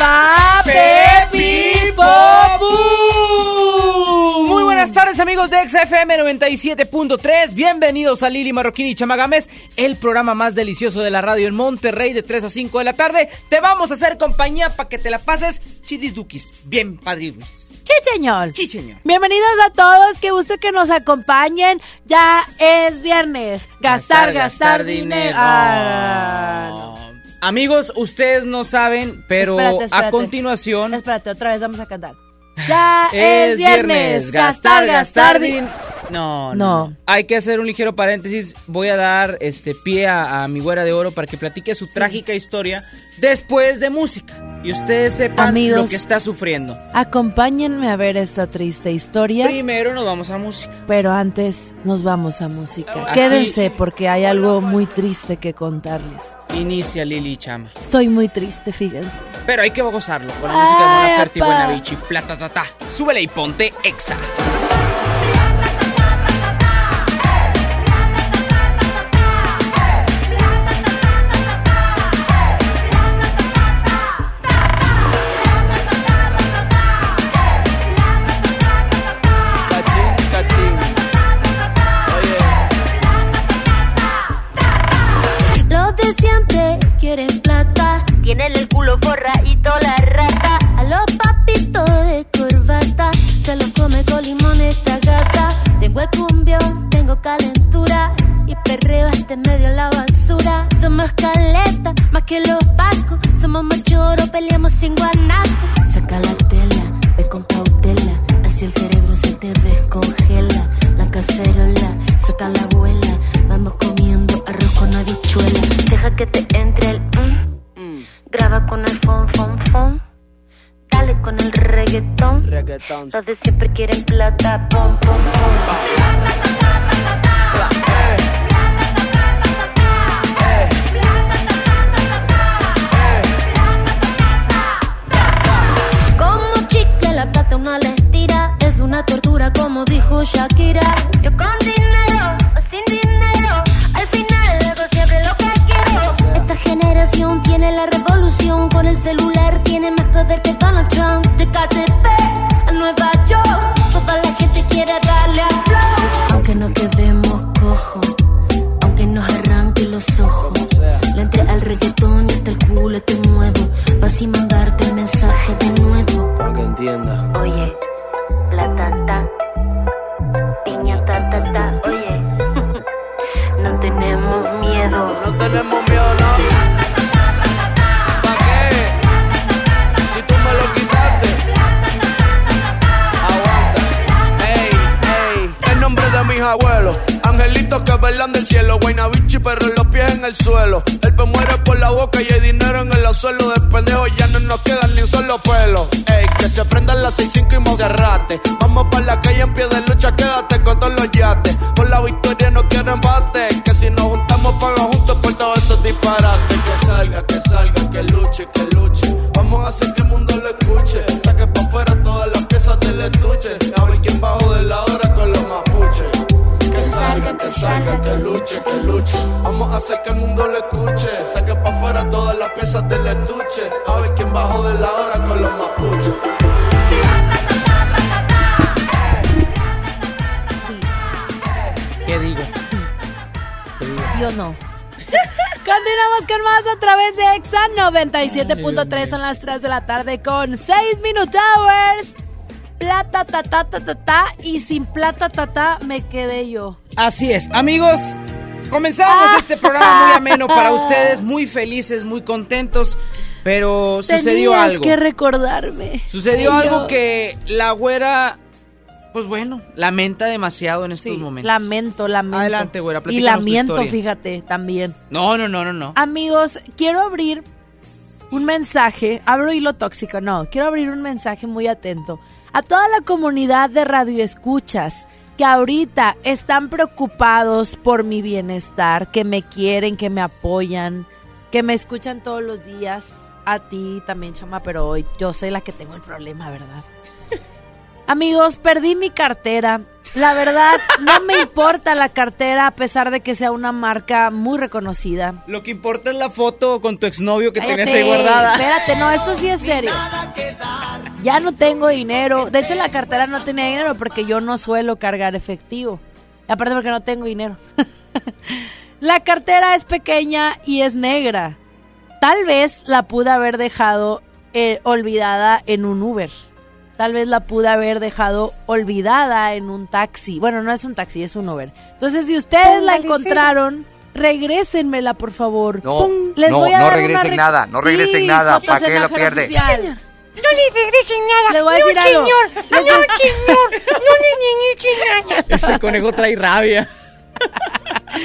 Pape Popu. Muy buenas tardes amigos de XFM 97.3, bienvenidos a Lili Marroquín y Chamagames, el programa más delicioso de la radio en Monterrey de 3 a 5 de la tarde. Te vamos a hacer compañía para que te la pases chidis duquis, bien señor. Sí, señor. Bienvenidos a todos, qué gusto que nos acompañen. Ya es viernes. Gastar, gastar, dinero. Ah, no. Amigos, ustedes no saben, pero Espérate, a continuación Espérate, otra vez vamos a cantar. Ya es viernes. Gastar, gastar dinero. No, no, No. no. Hay que hacer un ligero paréntesis. Voy a dar este pie a, a mi güera de oro para que platique su trágica historia después de música. Y ustedes sepan Amigos. lo que está sufriendo. Acompáñenme a ver esta triste historia. Primero nos vamos a música. Pero antes nos vamos a música. Así- Quédense porque hay algo muy triste que contarles. Inicia Lili Chama. Estoy muy triste, fíjense. Pero hay que gozarlo con la música de Mona Ay, Ferte y apá. Buena Bichi. Plata, ta, ta. Súbele y ponte exa. El culo forradito la rata. A los papitos de corbata se los come con limón esta gata. Tengo el cumbión, tengo calentura y perreo en medio de la basura. Somos caleta, más que los pacos. Somos machoro, peleamos sin guanaco. Saca la tela, ve con cautela. Así el cerebro se te descongela. La cacerola, saca la abuela. Vamos comiendo arroz con habichuela. Deja que te entre el mm. Graba con el fon, fon, fon. Dale con el reggaetón. Reggaetón. Los de siempre quieren plata. Pom, pom, pom. La plata una le tira Es una tortura como dijo Shakira Yo con dinero o sin dinero. Al final generación tiene la revolución Con el celular tiene más poder que Donald Trump De KTP a Nueva York Toda la gente quiere darle a flow Aunque no quedemos cojo Aunque nos arranque los ojos Le entré al reggaetón y hasta el culo te muevo Pa' así mandarte el mensaje de nuevo Para que entienda. Oye, plata, ta. Piña, ta, ta, ta. Oye, no tenemos miedo. No tenemos no. ¿Pa' qué? Si tú me lo quitaste. Aguanta. Ey, ey. El nombre de mis abuelos. Angelitos que velan del cielo. Guaynabichi, pero los pies en el suelo. El pe muere por la boca y hay dinero en el suelo. De pendejo ya no nos queda ni un solo pelo. Ey, que se prendan las 6-5 y Monserrate. Vamos para la calle en pie de lucha, quédate con todos los yates. Por la victoria no quiero empate. Que si nos juntamos, paga juntos por todos esos disparates. Que salga, que salga, que luche, que luche. Vamos a hacer que el mundo lo escuche. Saque pa' afuera todas las piezas del estuche. A ver quién bajo de la hora con los mapuches. Que salga, que salga, que luche, que luche. Vamos a hacer que el mundo lo escuche. Saque pa' afuera todas las piezas del estuche. A ver quién bajo de la hora con los mapuches. ¿Qué digo? No. Continuamos con más a través de Exa 97.3 son las 3 de la tarde con 6 Minute Hours. Plata, ta, ta, ta, ta, ta, y sin plata, ta, ta, me quedé yo. Así es, amigos. Comenzamos este programa muy ameno para ustedes, muy felices, muy contentos, pero sucedió Tenías algo. que recordarme. Sucedió algo yo- que la güera, pues bueno, lamenta demasiado en estos Sí, momentos. lamento, lamento. Adelante, güera, Y tu lamento, fíjate, también. No, no, no, no, no. Amigos, quiero abrir un mensaje, abro hilo tóxico, no, quiero abrir un mensaje muy atento a toda la comunidad de radioescuchas que ahorita están preocupados por mi bienestar, que me quieren, que me apoyan, que me escuchan todos los días. A ti también, chama, pero hoy yo soy la que tengo el problema, ¿verdad? Amigos, perdí mi cartera. La verdad, no me importa la cartera a pesar de que sea una marca muy reconocida. Lo que importa es la foto con tu exnovio que Cállate, tenías ahí guardada. Espérate, no, esto sí es serio. Ya no tengo dinero. De hecho, la cartera no tenía dinero porque yo no suelo cargar efectivo. Aparte porque no tengo dinero. la cartera es pequeña y es negra. Tal vez la pude haber dejado eh, olvidada en un Uber. Tal vez la pude haber dejado olvidada en un taxi. Bueno, no es un taxi, es un Uber. Entonces, si ustedes la encontraron, regrésenmela, por favor. No, les no, voy a no dar regresen nada, no regresen Sí, nada, fotos ¿pa' en qué la lo pierde? No le regresen nada. Le voy a decir no, algo. señor. Les no, es- señor. No le regresen nada. Ese conejo trae rabia.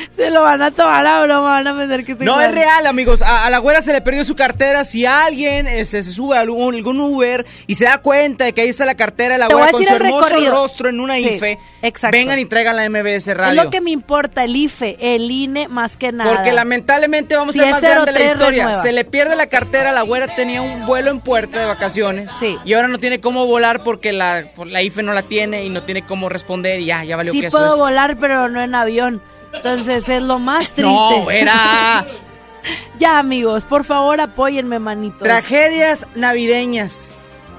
Se lo van a tomar a broma, van a pensar que estoy No, es real, amigos. A, a la güera se le perdió su cartera. Si alguien este, se sube a algún, algún Uber y se da cuenta de que ahí está la cartera de la Te güera con su el hermoso recorrido. rostro en una Sí, IFE, exacto. vengan y traigan la MBS Es Radio. lo que me importa, el IFE, el INE, más que nada. Porque lamentablemente vamos Si a ser es más grande la 03, historia. renueva. Se le pierde la cartera, la güera tenía un vuelo en puerta de vacaciones. Sí. Y ahora no tiene cómo volar porque la, la IFE no la tiene y no tiene cómo responder y ya, ya valió Sí que eso puedo es. volar, pero no en avión. Entonces es lo más triste. No, güera. ya, amigos, por favor, apóyenme, manitos. Tragedias navideñas.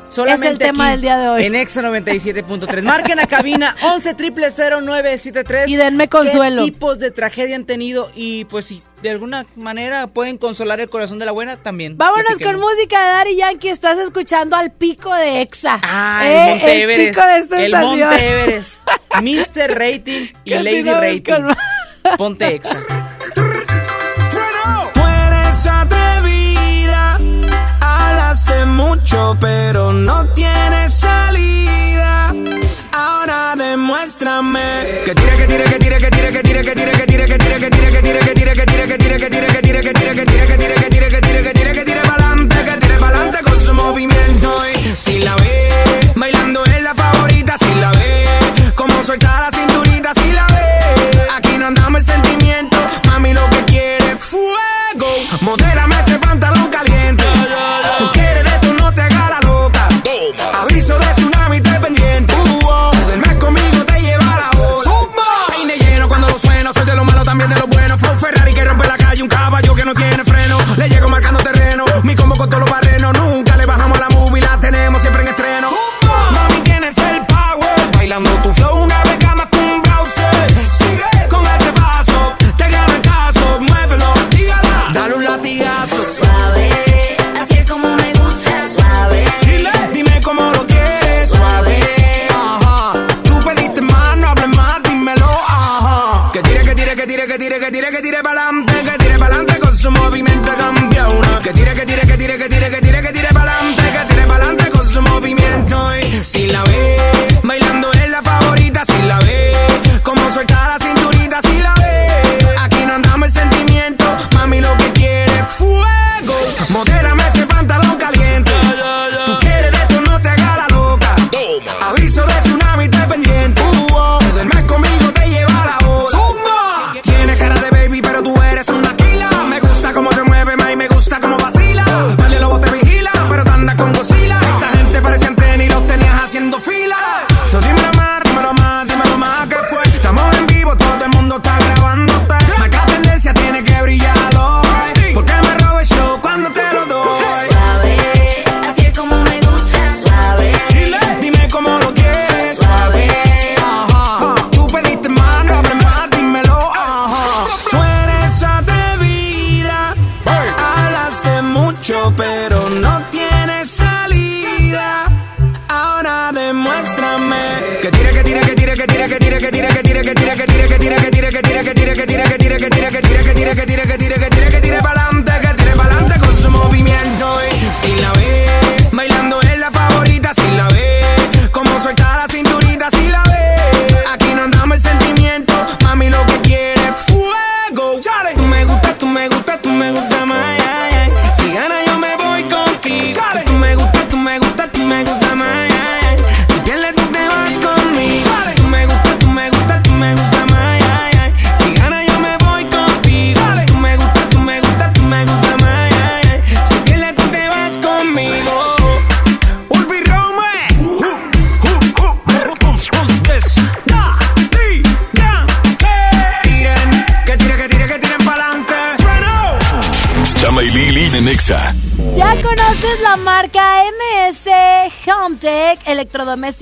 Solamente Es el tema aquí, del día de hoy. En Exa 97.3. Marquen a cabina 11 973 Y denme consuelo. ¿Qué tipos de tragedia han tenido? Y pues si de alguna manera pueden consolar el corazón de la buena, también. Vámonos con música de Daddy Yankee. Estás escuchando al pico de Exa. Ah, Eh, el Monte Everest. pico de esta el. Monte Everest. Mr. Rating y Lady Rating. Ponte Exa.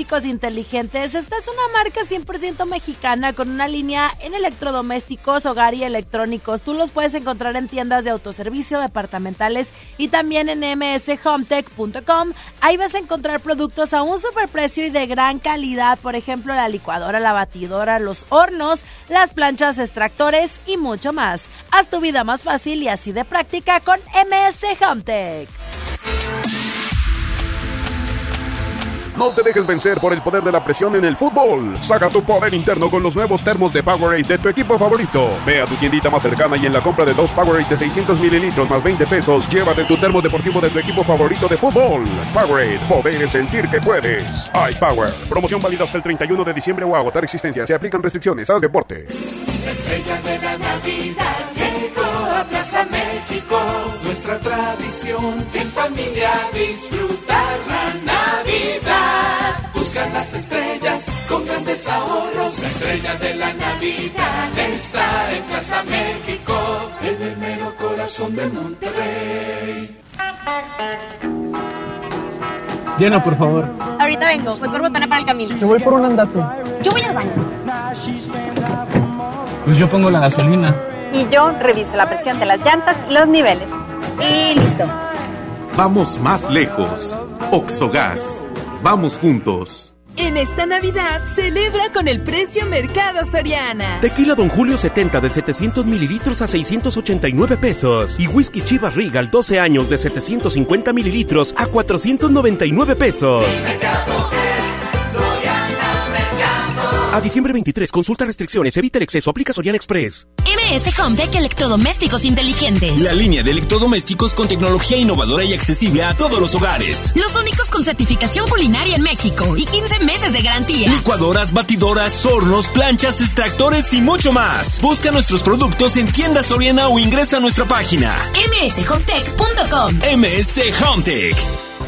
Inteligentes? Esta es una marca 100% mexicana con una línea en electrodomésticos, hogar y electrónicos. Tú los puedes encontrar en tiendas de autoservicio, departamentales y también en mshometech.com. Ahí vas a encontrar productos a un superprecio y de gran calidad, por ejemplo, la licuadora, la batidora, los hornos, las planchas extractores y mucho más. Haz tu vida más fácil y así de práctica con MS Hometech. No te dejes vencer por el poder de la presión en el fútbol. Saca tu poder interno con los nuevos termos de Powerade de tu equipo favorito. Ve a tu tiendita más cercana y en la compra de dos Powerade de 600 mililitros más 20 pesos, llévate tu termo deportivo de tu equipo favorito de fútbol. Powerade, poder sentir que puedes. iPower. Promoción válida hasta el 31 de diciembre o agotar existencia. Se aplican restricciones. Haz deporte. Plaza México. Nuestra tradición en familia disfrutar la Navidad. Buscar las estrellas con grandes ahorros. La estrella de la Navidad está en Plaza México, en el mero corazón de Monterrey. Llena, por favor. Ahorita vengo, voy por botana para el camino. Yo voy por un andate. Yo voy al baño. Pues yo pongo la gasolina. Y yo reviso la presión de las llantas y los niveles. Y listo. Vamos más lejos. Oxogas. Vamos juntos. En esta Navidad, celebra con el precio Mercado Soriana. Tequila Don Julio 70 de 700 mililitros a 689 pesos. Y whisky Chivas Regal 12 años de 750 mililitros a 499 pesos. A diciembre 23, consulta restricciones, evita el exceso, aplica Soriana Express. MS Hometech Electrodomésticos Inteligentes. La línea de electrodomésticos con tecnología innovadora y accesible a todos los hogares. Los únicos con certificación culinaria en México y 15 meses de garantía. Licuadoras, batidoras, hornos, planchas, extractores y mucho más. Busca nuestros productos en tiendas Soriana o ingresa a nuestra página. mshomtech.com. MS Hometech.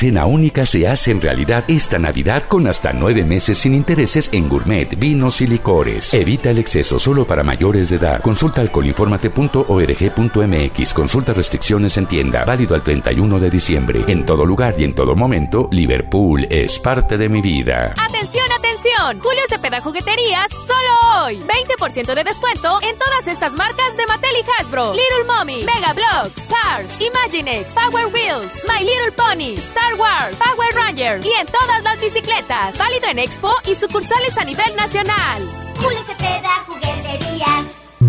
cena única se hacen realidad esta Navidad con hasta nueve meses sin intereses en gourmet, vinos y licores. Evita el exceso solo para mayores de edad. Consulta alcoholinformate.org.mx. Consulta restricciones en tienda. Válido al 31 de diciembre. En todo lugar y en todo momento, Liverpool es parte de mi vida. ¡Atención, atención! Julio Cepeda Jugueterías, solo hoy. 20% de descuento en todas estas marcas de Mattel y Hasbro. Little Mommy, Mega Bloks, Cars, Imaginext, Power Wheels, My Little Pony, Star Wars, Power Rangers y en todas las bicicletas. Válido en Expo y sucursales a nivel nacional. Julio Cepeda, jugueterías.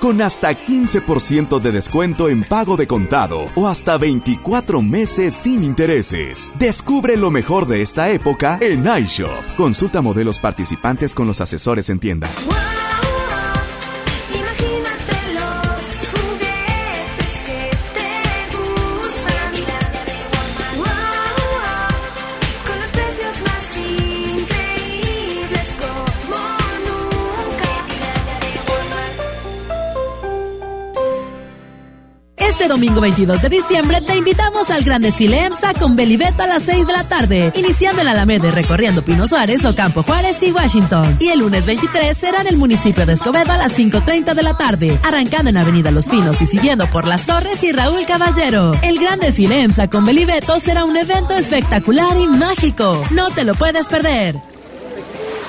con hasta 15% de descuento en pago de contado o hasta 24 meses sin intereses. Descubre lo mejor de esta época en iShop. Consulta modelos participantes con los asesores en tienda. Domingo 22 de diciembre te invitamos al gran desfile EMSA con Belibeto a las 6 de la tarde, iniciando en Alameda recorriendo Pino Suárez, Ocampo Juárez y Washington. Y el lunes 23 será en el municipio de Escobedo a las 5.30 de la tarde, arrancando en Avenida Los Pinos y siguiendo por Las Torres y Raúl Caballero. El gran desfile EMSA con Belibeto será un evento espectacular y mágico. No te lo puedes perder.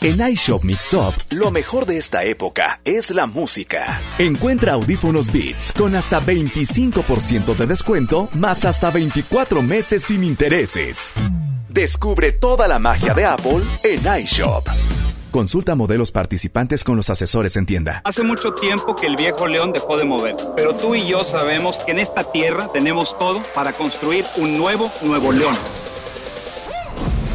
En iShop Mix Up, lo mejor de esta época es la música. Encuentra audífonos Beats con hasta 25% de descuento, más hasta 24 meses sin intereses. Descubre toda la magia de Apple en iShop. Consulta modelos participantes con los asesores en tienda. Hace mucho tiempo que el viejo león dejó de moverse, pero tú y yo sabemos que en esta tierra tenemos todo para construir un nuevo Nuevo León.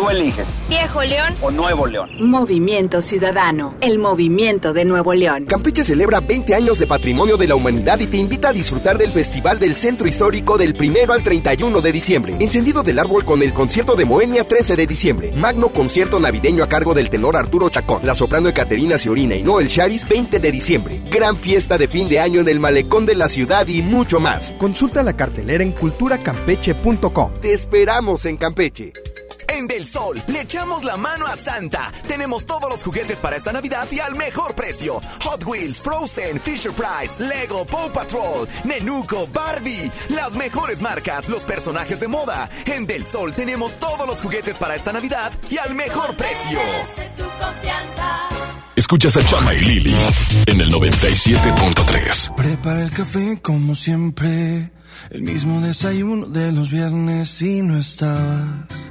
Tú eliges. Viejo León o Nuevo León. Movimiento Ciudadano, el movimiento de Nuevo León. Campeche celebra 20 años de patrimonio de la humanidad y te invita a disfrutar del Festival del Centro Histórico del 1 al 31 de diciembre. Encendido del árbol con el concierto de Moenia 13 de diciembre. Magno concierto navideño a cargo del tenor Arturo Chacón. La soprano Ecaterina Ciorina y Noel Charis 20 de diciembre. Gran fiesta de fin de año en el malecón de la ciudad y mucho más. Consulta la cartelera en culturacampeche.com. Te esperamos en Campeche. En Del Sol le echamos la mano a Santa. Tenemos todos los juguetes para esta Navidad y al mejor precio. Hot Wheels, Frozen, Fisher Price, Lego, Paw Patrol, Nenuco, Barbie. Las mejores marcas, los personajes de moda. En Del Sol tenemos todos los juguetes para esta Navidad y al mejor precio. Escuchas a Chama y Lili en el 97.3. Prepara el café como siempre. El mismo desayuno de los viernes y no estabas.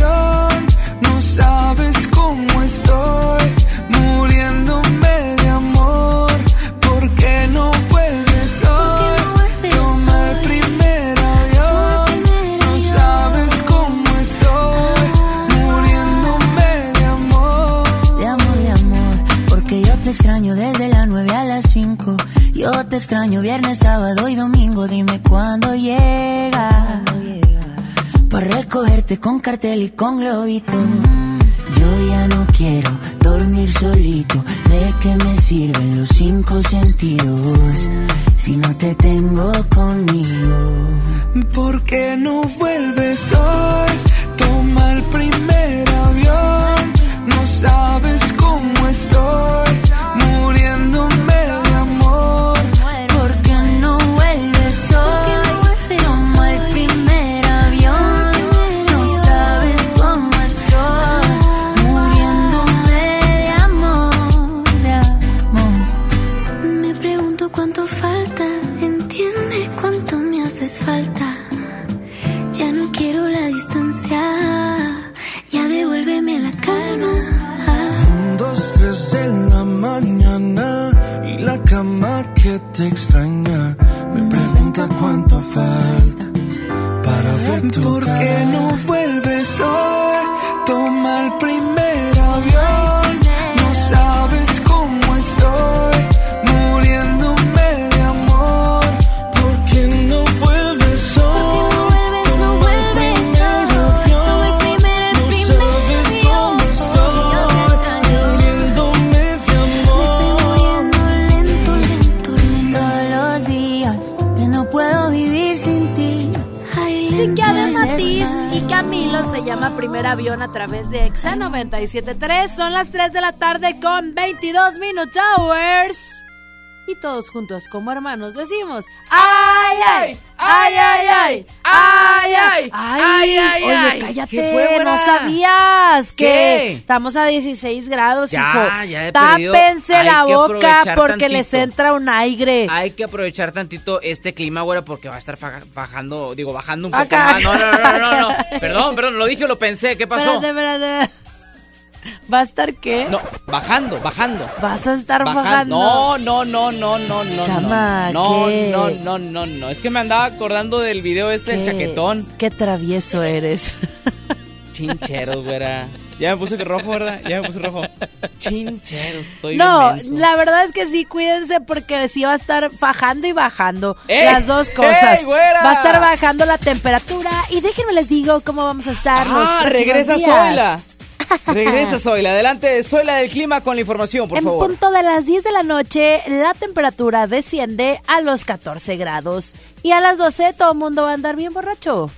No sabes cómo estoy, muriéndome de amor. ¿Por qué no vuelves hoy? Toma el primer avión. No sabes cómo estoy, muriéndome de amor. De amor, de amor, porque yo te extraño desde las 9 a las 5. Yo te extraño viernes, sábado y domingo. Dime cuándo llega. Recogerte con cartel y con globito. Yo ya no quiero dormir solito. ¿De qué me sirven los cinco sentidos? Si no te tengo conmigo. ¿Por qué no vuelves hoy? Toma el primer avión. No sabes cómo estoy, Avión a través de Exa 97.3. Son las 3 de la tarde con 22 Minute Hours. Y todos juntos como hermanos decimos ¡Ay, ay! ¡Ay, ay, ay! ¡Ay, ay! ¡Ay, ay! Oye, cállate, no sabías que estamos a 16 grados, Ya, hijo. ya he perdido. Tápense la boca porque les entra un aire. Hay que aprovechar tantito este clima, güera, porque va a estar bajando, digo, bajando un poco más. No, no, no, no, no, no. Perdón, perdón, lo dije lo pensé. ¿Qué pasó? Espérate, espérate. ¿Va a estar qué? No, bajando, bajando. Vas a estar Baja- bajando. No, no, no, no, no, no. Chama, no, ¿qué? no, no, no, no. Es que me andaba acordando del video este del chaquetón. Qué travieso eres. Chincheros, güera. Ya me puse rojo, ¿verdad? Ya me puse rojo. Chincheros, estoy No, bien la verdad es que sí, cuídense porque sí va a estar bajando y bajando. ¡Ey! Las dos cosas. ¡Ey, güera! Va a estar bajando la temperatura y déjenme les digo cómo vamos a estar los Ah, próximos regresa días. Zoila. Regresa Zoila. Adelante, Zoila del clima con la información, por en favor. punto de las 10 de la noche, la temperatura desciende a los 14 grados. Y a las 12 todo el mundo va a andar bien borracho.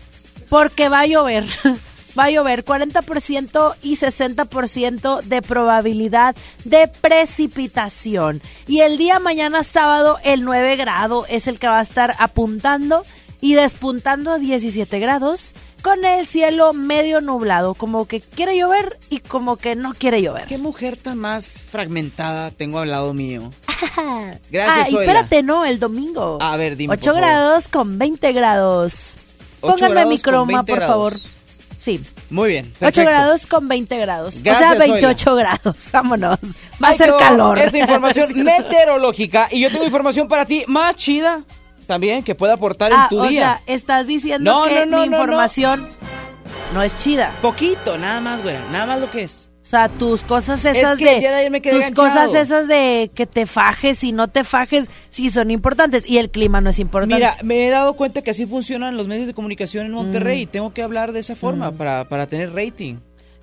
Porque va a llover. Va a llover 40% y 60% de probabilidad de precipitación. Y el día mañana sábado, el 9 grado es el que va a estar apuntando y despuntando a 17 grados con el cielo medio nublado, como que quiere llover y como que no quiere llover. ¿Qué mujer tan más fragmentada tengo al lado mío? Gracias, ah, y Zoila. espérate, no, el domingo. A ver, dime, 8 por favor. grados con 20 grados. Ocho Pónganme grados mi con croma, 20 por grados. favor. Sí. Muy bien. 8 perfecto. grados con 20 grados. Gracias, o sea, 28 grados. Vámonos. Va a Ahí ser quedó calor. Esa información meteorológica. Y yo tengo información para ti más chida también que puede aportar Ah, en tu o día. sea, estás diciendo No, que no, no, mi información no es chida. Poquito, nada más, güera. Nada más lo que es. O sea, tus cosas esas que de me tus enganchado. cosas esas de que te fajes y no te fajes sí son importantes y el clima no es importante. Mira, me he dado cuenta que así funcionan los medios de comunicación en Monterrey Mm. y tengo que hablar de esa forma para, para tener rating.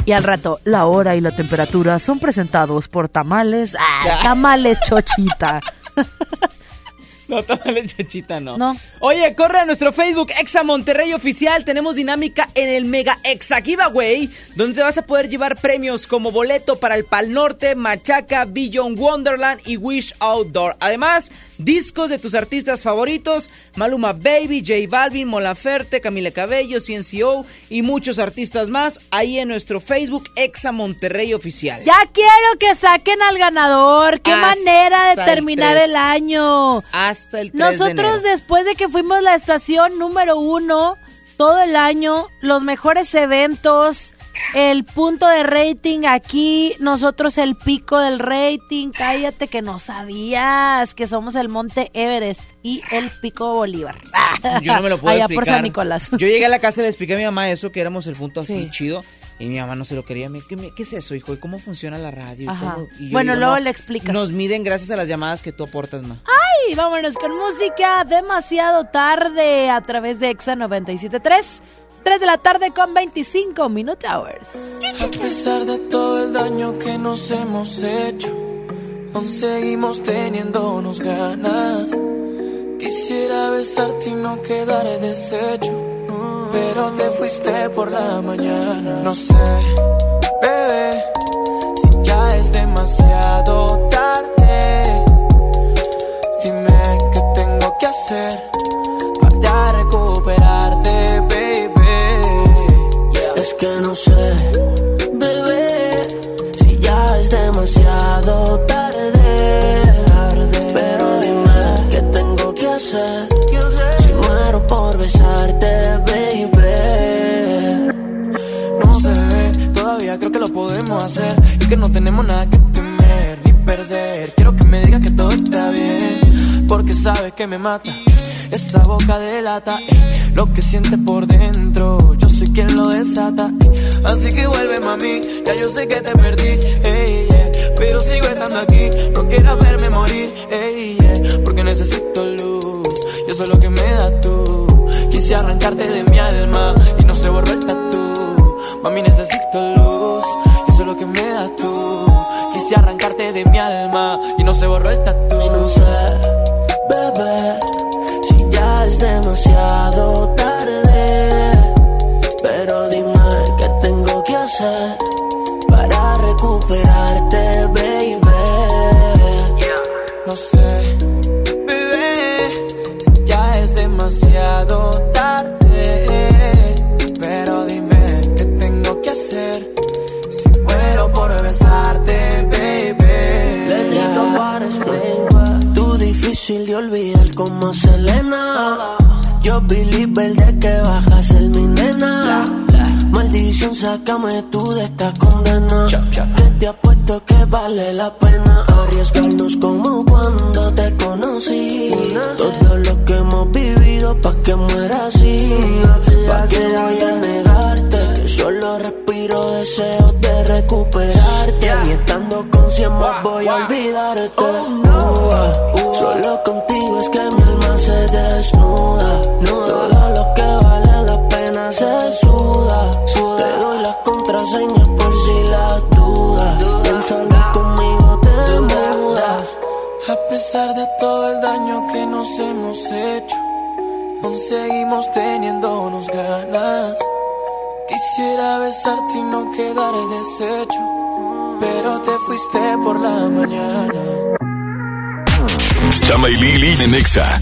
Y al rato, la hora y la temperatura son presentados por tamales. Ah, tamales chochita. No, tamale chachita, no. No. Oye, corre a nuestro Facebook Exa Monterrey Oficial. Tenemos dinámica en el Mega Exa Giveaway, donde te vas a poder llevar premios como boleto para el Pal Norte, Machaca, Beyond Wonderland y Wish Outdoor. Además, discos de tus artistas favoritos, Maluma Baby, J Balvin, Mola Ferte, Camila Cabello, CNCO y muchos artistas más ahí en nuestro Facebook Exa Monterrey Oficial. Ya quiero que saquen al ganador. Qué Hasta manera de terminar el año. Hasta el 3 de Nosotros después de que fuimos la estación número uno todo el año, los mejores eventos, el punto de rating aquí, nosotros el pico del rating, cállate que no sabías que somos el Monte Everest y el pico Bolívar. Yo no me lo puedo Allá explicar. por San Nicolás. Yo llegué a la casa y le expliqué a mi mamá eso, que éramos el punto así Sí. chido. Y mi mamá no se lo quería. ¿Qué, qué es eso, hijo? ¿Y cómo funciona la radio? Bueno, digo, luego no, le explicas. Nos miden gracias a las llamadas que tú aportas, ma. Ay, vámonos con música demasiado tarde a través de Exa 97.3. 3 de la tarde con 25 Minute Hours. A pesar de todo el daño que nos hemos hecho, aún seguimos teniéndonos ganas. Quisiera besarte y no quedar deshecho, pero te fuiste por la mañana. No sé, bebé, si ya es demasiado tarde. Dime qué tengo que hacer para recuperarte. Es que no sé, bebé, si ya es demasiado tarde. Pero dime qué tengo que hacer. Si muero por besarte, baby. No se ve, todavía creo que lo podemos hacer y que no tenemos nada que temer ni perder. Quiero que me digas que todo está bien, porque sabes que me mata. Esa boca delata eh, lo que sientes por dentro. Yo soy quien lo desata, eh. así que vuelve mami. Ya yo sé que te perdí, ey, yeah, pero sigo estando aquí. No quieras verme morir, ey, yeah, porque necesito luz. Y eso es lo que me das tú. Quise arrancarte de mi alma y no se borró el tatu. Mami, necesito luz. Y eso es lo que me das tú. Quise arrancarte de mi alma y no se borró el tatu. Bebé, si ya es demasiado cama es tu Lili de Nexa.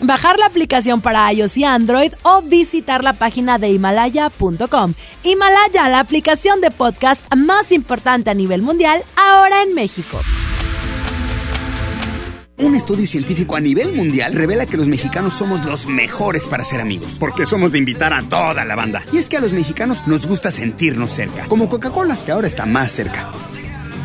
bajar la aplicación para iOS y Android o visitar la página de himalaya.com. Himalaya, la aplicación de podcast más importante a nivel mundial, ahora en México. Un estudio científico a nivel mundial revela que los mexicanos somos los mejores para ser amigos, porque somos de invitar a toda la banda. Y es que a los mexicanos nos gusta sentirnos cerca, como Coca-Cola, que ahora está más cerca.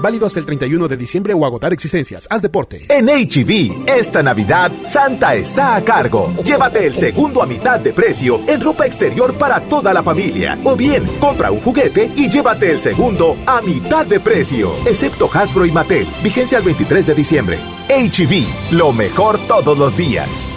Válido hasta el 31 de diciembre o agotar existencias. Haz deporte. En HB, esta Navidad, Santa está a cargo. Llévate el segundo a mitad de precio en ropa exterior para toda la familia. O bien, compra un juguete y llévate el segundo a mitad de precio. Excepto Hasbro y Mattel. Vigencia el 23 de diciembre. HB, lo mejor todos los días.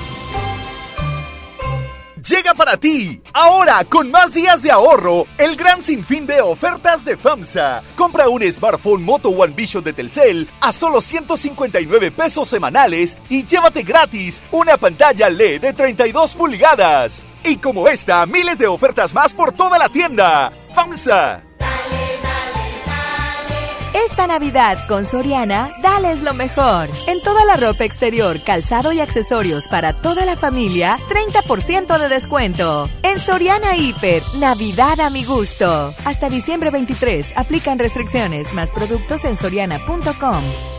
Llega para ti, ahora con más días de ahorro, el gran sinfín de ofertas de FAMSA. Compra un smartphone Moto One Vision de Telcel a solo 159 pesos semanales y llévate gratis una pantalla LED de 32 pulgadas. Y como esta, miles de ofertas más por toda la tienda. FAMSA. Esta Navidad con Soriana, dales lo mejor. En toda la ropa exterior, calzado y accesorios para toda la familia, 30% de descuento. En Soriana Hiper, Navidad a mi gusto. Hasta diciembre 23, aplican restricciones, más productos en soriana.com.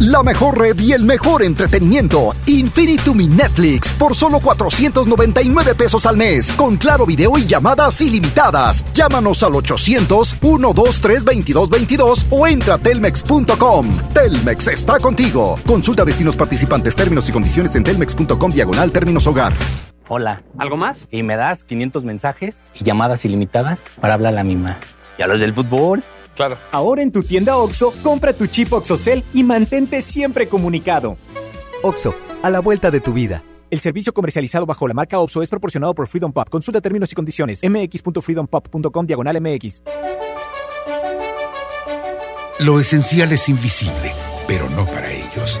La mejor red y el mejor entretenimiento. Infinitum Netflix por solo 499 pesos al mes. Con claro video y llamadas ilimitadas. Llámanos al 800-123-2222 o entra a telmex.com. Telmex está contigo. Consulta destinos participantes, términos y condiciones en telmex.com diagonal términos hogar. Hola. ¿Algo más? Y me das 500 mensajes y llamadas ilimitadas para hablar a la misma. ¿Y a los del fútbol? Claro. Ahora en tu tienda OXO, compra tu chip OXOCEL y mantente siempre comunicado. OXO, a la vuelta de tu vida. El servicio comercializado bajo la marca OPSO es proporcionado por Freedom Pop. Consulta términos y condiciones. mx.freedompop.com diagonal mx. Lo esencial es invisible, pero no para ellos.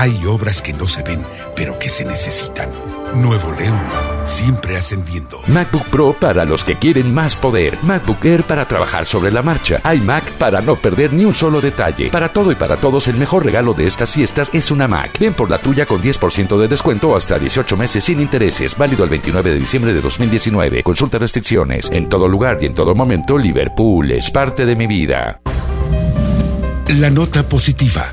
Hay obras que no se ven, pero que se necesitan. Nuevo León, siempre ascendiendo. MacBook Pro para los que quieren más poder. MacBook Air para trabajar sobre la marcha. iMac para no perder ni un solo detalle. Para todo y para todos, el mejor regalo de estas fiestas es una Mac. Ven por la tuya con 10% de descuento hasta 18 meses sin intereses. Válido el 29 de diciembre de 2019. Consulta restricciones. En todo lugar y en todo momento, Liverpool es parte de mi vida. La nota positiva.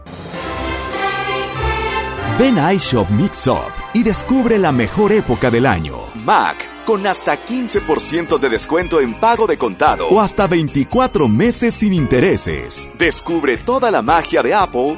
Ven a iShop Mix Up y descubre la mejor época del año. Mac, con hasta 15% de descuento en pago de contado o hasta 24 meses sin intereses. Descubre toda la magia de Apple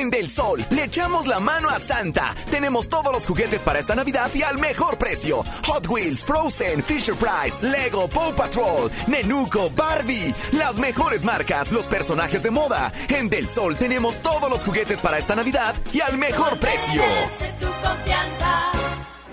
En Del Sol le echamos la mano a Santa. Tenemos todos los juguetes para esta Navidad y al mejor precio. Hot Wheels, Frozen, Fisher Price, Lego, Paw Patrol, Nenuco, Barbie. Las mejores marcas, los personajes de moda. En Del Sol tenemos todos los juguetes para esta Navidad y al mejor precio.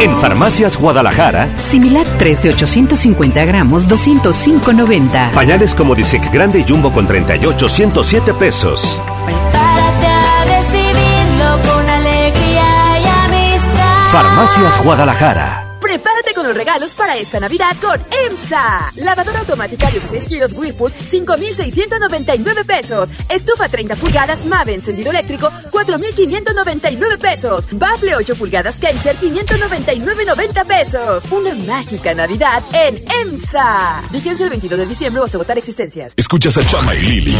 En Farmacias Guadalajara, Similar 3 de 850 gramos, 205.90. pañales como Disec Grande y Jumbo con 38, 107 pesos. Prepárate a recibirlo con alegría y amistad. Farmacias Guadalajara. Prepárate con los regalos para esta Navidad con EMSA. Lavadora automática de 16 kilos Whirlpool, 5,699 pesos. Estufa 30 pulgadas Mave encendido eléctrico, 4,599 pesos. Bafle 8 pulgadas Kaiser, 599,90 pesos. Una mágica Navidad en EMSA. Vigencia el 22 de diciembre o hasta votar existencias. Escuchas a Chama y Lili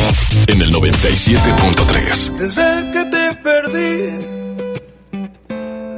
en el 97.3. Desde que te perdí,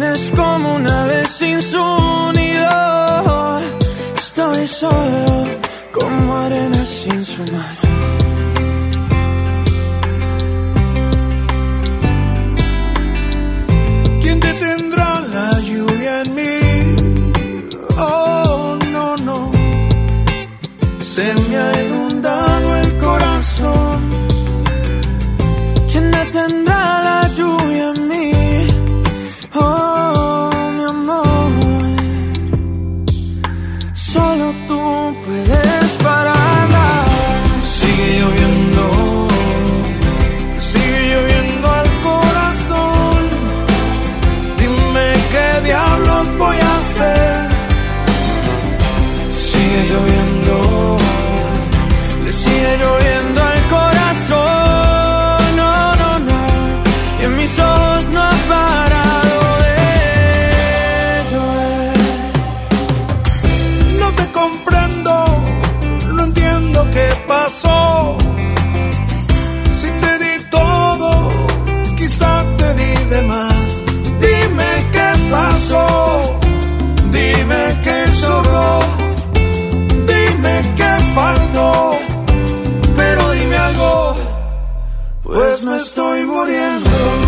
Tienes como una vez sin su nido. Estoy solo como arena sin su mar. Vez me muriendo.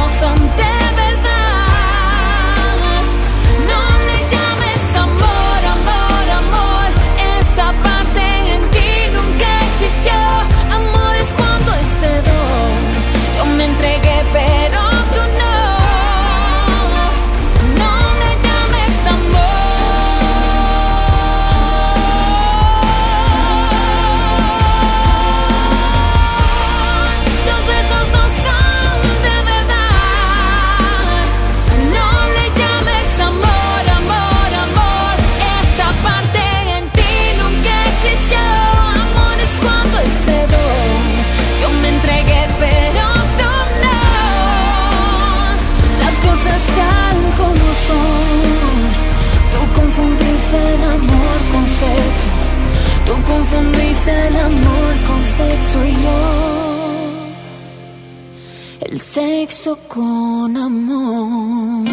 sexo con amor.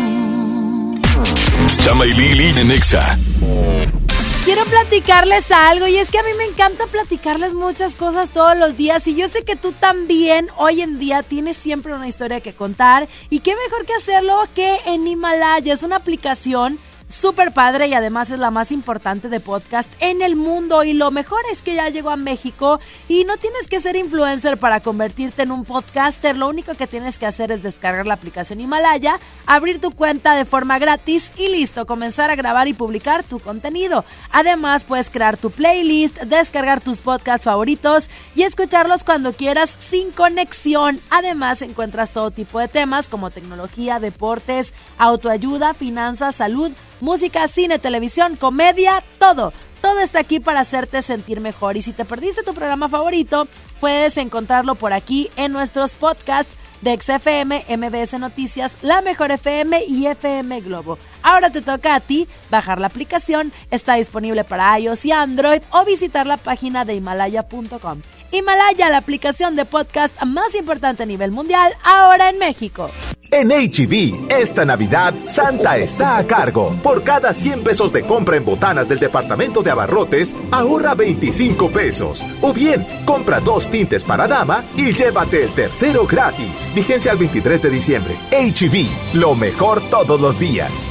Chama y Lili en. Quiero platicarles algo y es que a mí me encanta platicarles muchas cosas todos los días y yo sé que tú también hoy en día tienes siempre una historia que contar y qué mejor que hacerlo que en Himalaya. Es una aplicación súper padre y además es la más importante de podcast en el mundo y lo mejor es que ya llegó a México y no tienes que ser influencer para convertirte en un podcaster, lo único que tienes que hacer es descargar la aplicación Himalaya, abrir tu cuenta de forma gratis y listo, comenzar a grabar y publicar tu contenido. Además puedes crear tu playlist, descargar tus podcasts favoritos y escucharlos cuando quieras sin conexión. Además encuentras todo tipo de temas como tecnología, deportes, autoayuda, finanzas, salud, música, cine, televisión, comedia, todo. Todo está aquí para hacerte sentir mejor. Y si te perdiste tu programa favorito, puedes encontrarlo por aquí en nuestros podcasts de XFM, MBS Noticias, La Mejor FM y FM Globo. Ahora te toca a ti bajar la aplicación, está disponible para iOS y Android o visitar la página de himalaya.com. Himalaya, la aplicación de podcast más importante a nivel mundial, ahora en México. En HB, e esta Navidad, Santa está a cargo. Por cada 100 pesos de compra en botanas del departamento de abarrotes, ahorra 25 pesos. O bien, compra dos tintes para dama y llévate el tercero gratis. Vigencia al 23 de diciembre. HB, e lo mejor todos los días.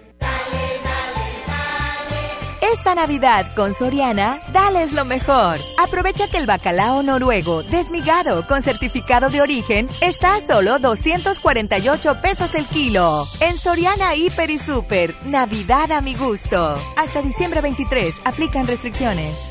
Esta Navidad con Soriana, dales lo mejor. Aprovecha que el bacalao noruego desmigado con certificado de origen está a solo 248 pesos el kilo. En Soriana Hiper y Super, Navidad a mi gusto. Hasta diciembre 23, aplican restricciones.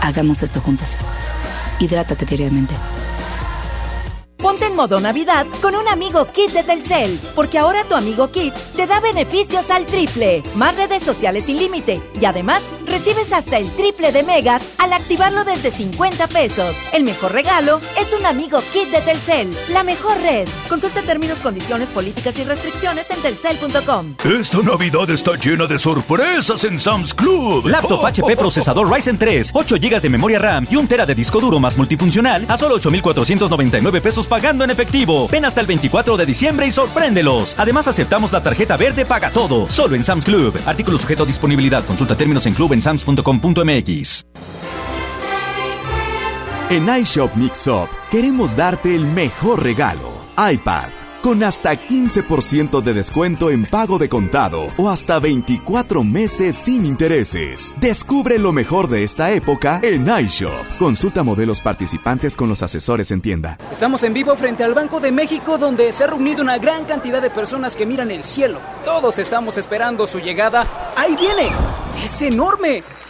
Hagamos esto juntos. Hidrátate diariamente. Ponte en modo Navidad con un amigo Kit de Telcel, porque ahora tu amigo Kit te da beneficios al triple, más redes sociales sin límite y además recibes hasta el triple de megas al activarlo desde 50 pesos. El mejor regalo es un amigo Kit de Telcel, la mejor red. Consulta términos, condiciones, políticas y restricciones en telcel.com. Esta Navidad está llena de sorpresas en Sam's Club. Laptop HP procesador Ryzen 3, 8 GB de memoria RAM y un tera de disco duro más multifuncional a solo 8,499 pesos pagando en efectivo. Ven hasta el 24 de diciembre y sorpréndelos. Además aceptamos la tarjeta verde paga todo. Solo en Sam's Club. Artículo sujeto a disponibilidad. Consulta términos en club en En iShop Mix Up queremos darte el mejor regalo. iPad con hasta 15% de descuento en pago de contado o hasta 24 meses sin intereses. Descubre lo mejor de esta época en iShop. Consulta modelos participantes con los asesores en tienda. Estamos en vivo frente al Banco de México donde se ha reunido una gran cantidad de personas que miran el cielo. Todos estamos esperando su llegada. ¡Ahí viene! ¡Es enorme!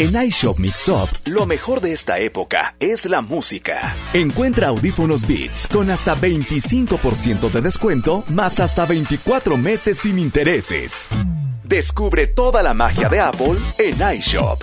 En iShop Mix Up, lo mejor de esta época es la música. Encuentra audífonos Beats con hasta 25% de descuento, más hasta 24 meses sin intereses. Descubre toda la magia de Apple en iShop.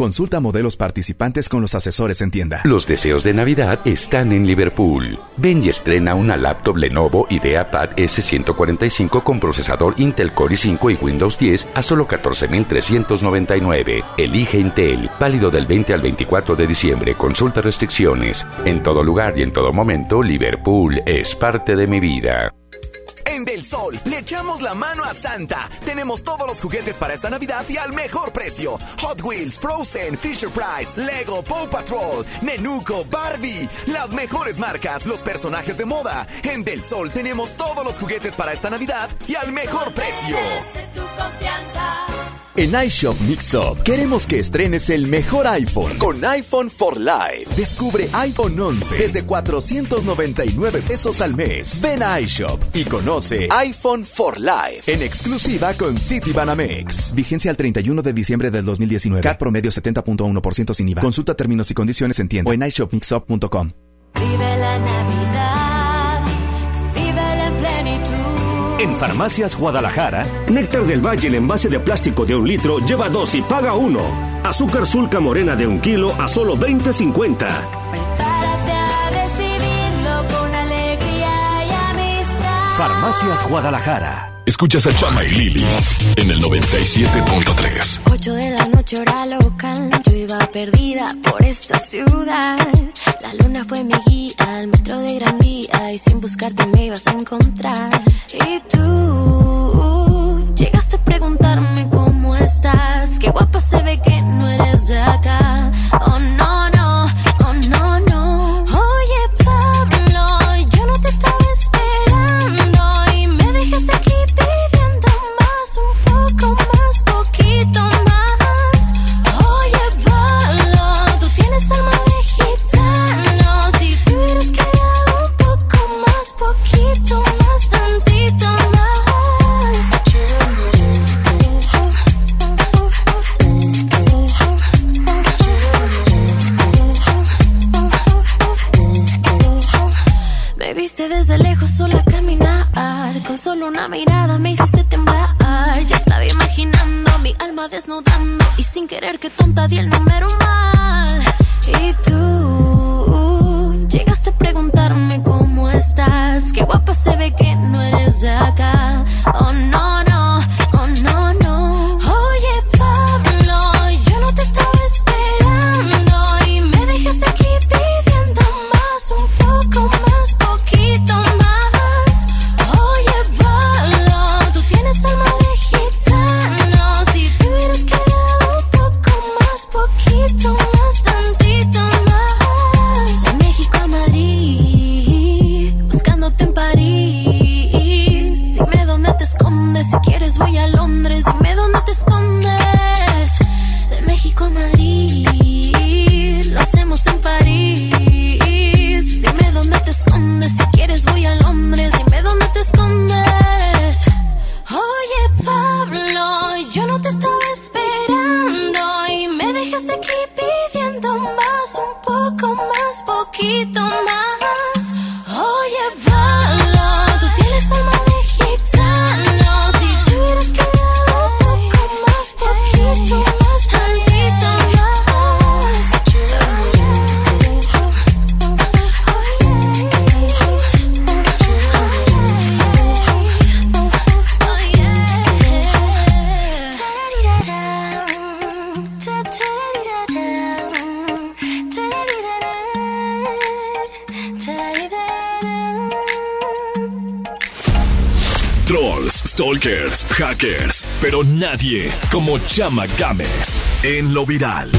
Consulta modelos participantes con los asesores en tienda. Los deseos de Navidad están en Liverpool. Ven y estrena una laptop Lenovo IdeaPad S145 con procesador Intel Core i5 y Windows 10 a solo 14,399. Elige Intel. Válido del 20 al 24 de diciembre. Consulta restricciones. En todo lugar y en todo momento, Liverpool es parte de mi vida. En Del Sol le echamos la mano a Santa. Tenemos todos los juguetes para esta Navidad y al mejor precio. Hot Wheels, Frozen, Fisher Price, Lego, Paw Patrol, Nenuco, Barbie. Las mejores marcas, los personajes de moda. En Del Sol tenemos todos los juguetes para esta Navidad y al mejor precio. En iShop Mixup queremos que estrenes el mejor iPhone con iPhone for Life. Descubre iPhone 11 desde 499 pesos al mes. Ven a iShop y conoce iPhone for Life en exclusiva con Citibanamex. Vigencia al 31 de diciembre del 2019. CAT promedio 70.1% sin IVA. Consulta términos y condiciones en tienda o en iShopMixup.com. Vive la Navidad, En Farmacias Guadalajara, Néctar del Valle en envase de plástico de un litro lleva dos y paga uno. Azúcar sulca morena de un kilo a solo 20.50. Prepárate a recibirlo con alegría y amistad. Farmacias Guadalajara. Escuchas a Chama y Lili en el 97.3. 8 de la noche hora local, yo iba perdida por esta ciudad. La luna fue mi guía al metro de Gran Vía y sin buscarte me ibas a encontrar. Y tú nadie como Chama Games en lo viral.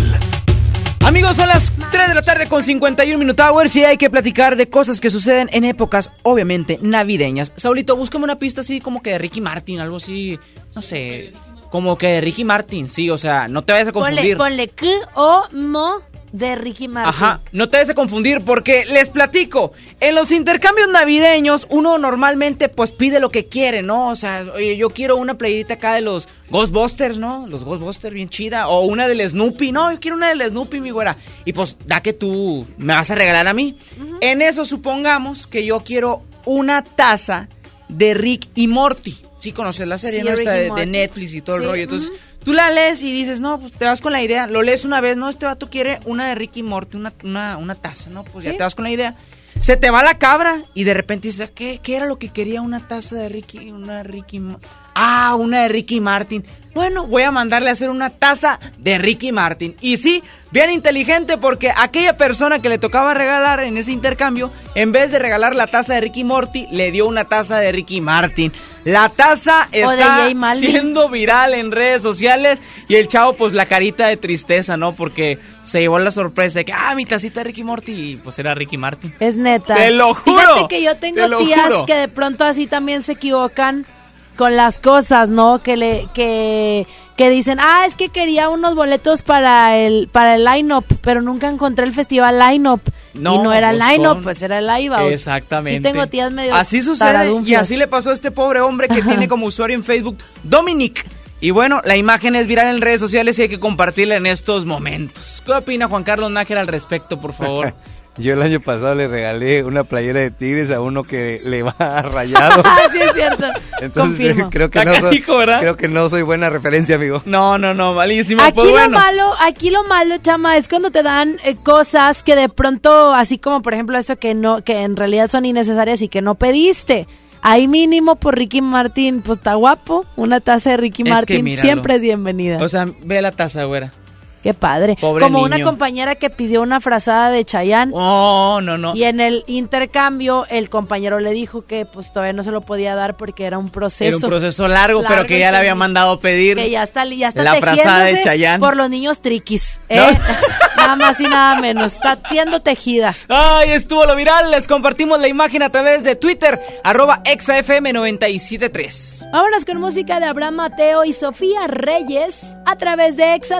Amigos, son las 3 de la tarde con 51 Minute Hours y hay que platicar de cosas que suceden en épocas, obviamente, navideñas. Saulito, búscame una pista así como que de Ricky Martin, algo así, no sé, como que de Ricky Martin, sí, o sea, no te vayas a Ponle, confundir. ponle K o Mo de Ricky Martin. Ajá, no te a confundir porque les platico. En los intercambios navideños, uno normalmente pues pide lo que quiere, ¿no? O sea, oye, yo quiero una playerita acá de los Ghostbusters, ¿no? Los Ghostbusters bien chida. O una del Snoopy, no, yo quiero una del Snoopy, mi güera. Y pues da que tú me vas a regalar a mí. En eso supongamos que yo quiero una taza de Rick y Morty. Sí, conoces la serie, Sí, ¿no? Rick Esta y de. Netflix y todo el rollo. Entonces. Tú la lees y dices, no, pues te vas con la idea. Lo lees una vez, no, este vato quiere una de Ricky Morty, una, una, una taza, ¿no? Pues ya te vas con la idea. Se te va la cabra y de repente dices, ¿qué, qué era lo que quería una taza de Ricky? Una Ricky... Ma- Ah, una de Ricky Martin. Bueno, voy a mandarle a hacer una taza de Ricky Martin. Y sí, bien inteligente porque aquella persona que le tocaba regalar en ese intercambio, en vez de regalar la taza de Ricky Morty, le dio una taza de Ricky Martin. La taza está siendo viral en redes sociales y el chavo pues la carita de tristeza, ¿no? Porque se llevó la sorpresa de que, ah, mi tacita de Ricky Morty y pues era Ricky Martin. Es neta. Te lo juro. Fíjate que yo tengo tías juro. que de pronto así también se equivocan con las cosas, ¿no? Que le que que dicen, ah, es que quería unos boletos para el, para el line-up, pero nunca encontré el festival line-up. No, y no era el line-up, pues era el live out. Exactamente. Sí tengo tías medio Así sucede y así le pasó a este pobre hombre que tiene como usuario en Facebook Dominic. Y bueno, la imagen es viral en redes sociales y hay que compartirla en estos momentos. ¿Qué opina Juan Carlos Nájera al respecto, por favor? Yo el año pasado le regalé una playera de Tigres a uno que le va a rayado. Ah, sí, es cierto. Entonces Confirmo. creo que no soy, creo que no soy buena referencia, amigo. No, no, no, malísimo. Aquí pues lo bueno. malo, aquí lo malo, chama, es cuando te dan eh, cosas que de pronto, así como por ejemplo esto que no, que en realidad son innecesarias y que no pediste. Ahí mínimo por Ricky Martín, pues está guapo, una taza de Ricky Es que Martín míralo. siempre es bienvenida. O sea, ve la taza, güera. Qué padre. Pobre Como una compañera que pidió una frazada de Chayanne. Oh, no, no. Y en el intercambio el compañero le dijo que pues todavía no se lo podía dar porque era un proceso. Era un proceso largo, pero que ya le había mandado pedir. Que ya está, ya está La frazada de Chayanne. por los niños triquis. ¿eh? nada más y nada menos. Está siendo tejida. Ay, estuvo lo viral. Les compartimos la imagen a través de Twitter, arroba exafm973. Vámonos con música de Abraham Mateo y Sofía Reyes a través de Exa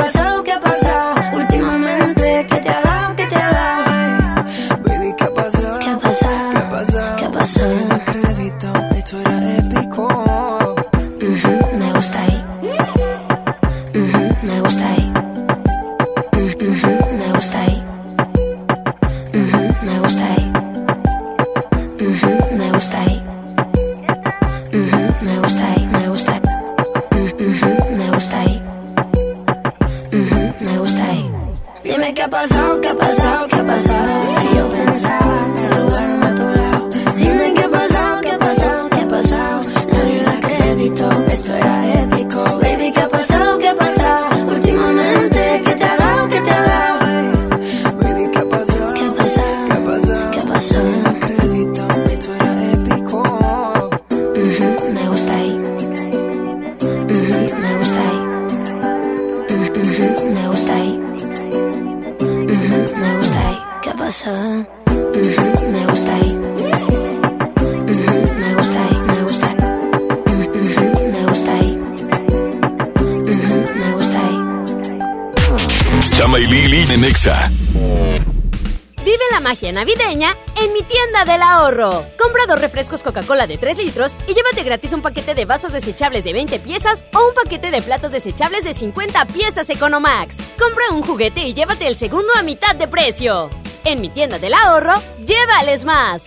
Coca-Cola de 3 litros y llévate gratis un paquete de vasos desechables de 20 piezas o un paquete de platos desechables de 50 piezas Economax. Compra un juguete y llévate el segundo a mitad de precio. En mi tienda del ahorro, llévales más.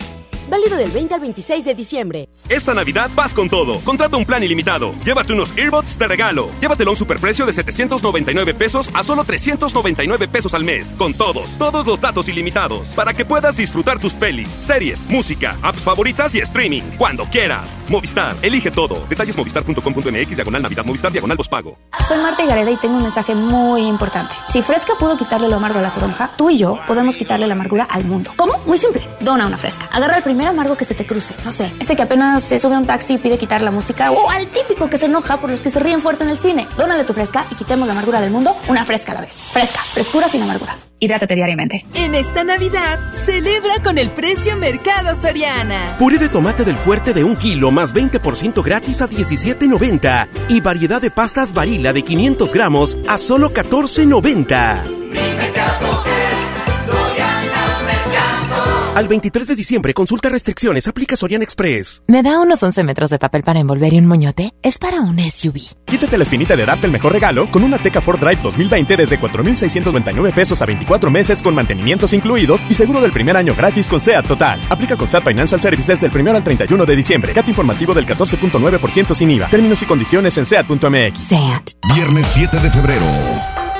Válido del 20 al 26 de diciembre. Esta Navidad vas con todo. Contrata un plan ilimitado. Llévate unos earbuds de regalo. Llévatelo a un superprecio de 799 pesos a solo 399 pesos al mes. Con todos, todos los datos ilimitados. Para que puedas disfrutar tus pelis, series, música, apps favoritas y streaming. Cuando quieras. Movistar, elige todo. Detalles movistar.com.mx, diagonal Navidad, Movistar, diagonal pago. Soy Marta Gareda y tengo un mensaje muy importante. Si Fresca pudo quitarle lo amargo a la toronja, tú y yo podemos quitarle la amargura al mundo. ¿Cómo? Muy simple. Dona una fresca. Agarra el primer amargo que se te cruce. No sé, este que apenas se sube a un taxi y pide quitar la música o al típico que se enoja por los que se ríen fuerte en el cine. Dónale tu fresca y quitemos la amargura del mundo una fresca a la vez. Fresca, frescura sin amarguras. Hidrátate diariamente. En esta Navidad, celebra con el precio Mercado Soriana. Puré de tomate del fuerte de un kilo más 20% gratis a 17.90. Y variedad de pastas varila de 500 gramos a solo 14.90. Al 23 de diciembre, consulta restricciones, aplica Sorian Express. ¿Me da unos 11 metros de papel para envolver y un moñote? Es para un SUV. Quítate la espinita de darte el mejor regalo con una Teca Ford Drive 2020 desde 4,699 pesos a 24 meses con mantenimientos incluidos y seguro del primer año gratis con SEAT Total. Aplica con SEAT Financial Services desde el 1 al 31 de diciembre. CAT informativo del 14.9% sin IVA. Términos y condiciones en SEAT.mx. SEAT. Viernes 7 de febrero.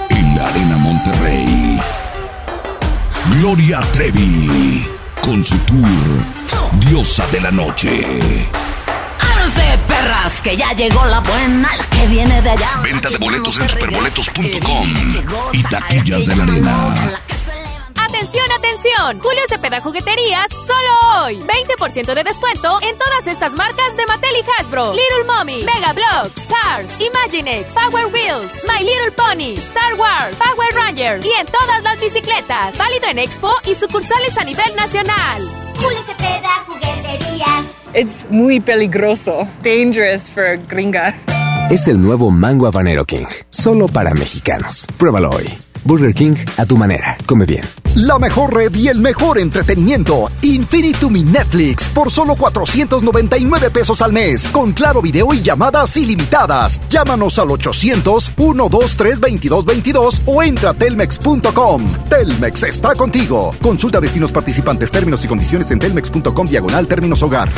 En la Arena Monterrey. Gloria Trevi con su tour Diosa de la Noche. ¡Ábranse, perras! Que ya llegó la buena, la que viene de allá. Venta de boletos en superboletos.com y taquillas de la arena. Atención, atención. Julio Cepeda Jugueterías, solo hoy. 20% de descuento en todas estas marcas de Mattel y Hasbro. Little Mommy, Mega Bloks, Stars, Imaginext, Power Wheels, My Little Pony, Star Wars, Power Rangers y en todas las bicicletas. Válido en Expo y sucursales a nivel nacional. Julio Cepeda Jugueterías. Es muy peligroso. Dangerous for gringa. Es el nuevo Mango Habanero King. Solo para mexicanos. Pruébalo hoy. Burger King a tu manera. Come bien. La mejor red y el mejor entretenimiento. Infinitum mi Netflix por solo 499 pesos al mes. Con claro video y llamadas ilimitadas. Llámanos al 800-123-2222 o entra a telmex.com. Telmex está contigo. Consulta destinos participantes, términos y condiciones en telmex.com diagonal términos hogar.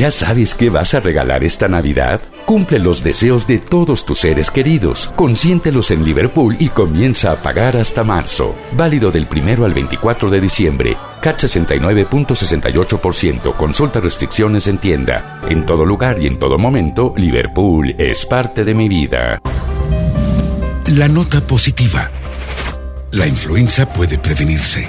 ¿Ya sabes qué vas a regalar esta Navidad? Cumple los deseos de todos tus seres queridos, consiéntelos en Liverpool y comienza a pagar hasta marzo. Válido del primero al 24 de diciembre. CAT 69.68%. Consulta restricciones en tienda. En todo lugar y en todo momento, Liverpool es parte de mi vida. La nota positiva. La influenza puede prevenirse.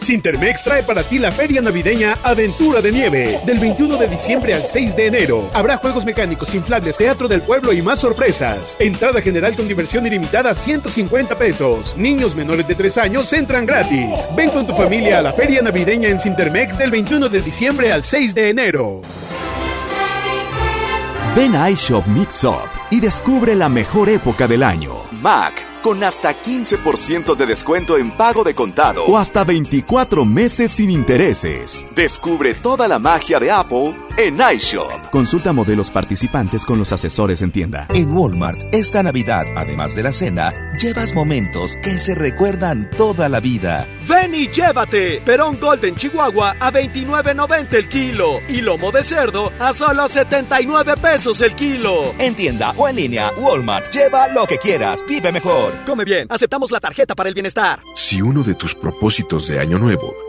Sintermex trae para ti la feria navideña Aventura de Nieve. Del 21 de diciembre al 6 de enero. Habrá juegos mecánicos, inflables, teatro del pueblo y más sorpresas. Entrada general con diversión ilimitada 150 pesos. Niños menores de 3 años entran gratis. Ven con tu familia a la feria navideña en Sintermex del 21 de diciembre al 6 de enero. Ven a iShop Mix Up y descubre la mejor época del año. Mac con hasta 15% de descuento en pago de contado o hasta 24 meses sin intereses. Descubre toda la magia de Apple en iShop. Consulta modelos participantes con los asesores en tienda. En Walmart, esta Navidad, además de la cena, llevas momentos que se recuerdan toda la vida. Ven y llévate Perón Golden Chihuahua a 29.90 el kilo y lomo de cerdo a solo 79 pesos el kilo. En tienda o en línea, Walmart, lleva lo que quieras, vive mejor. Come bien, aceptamos la tarjeta para el bienestar. Si uno de tus propósitos de año nuevo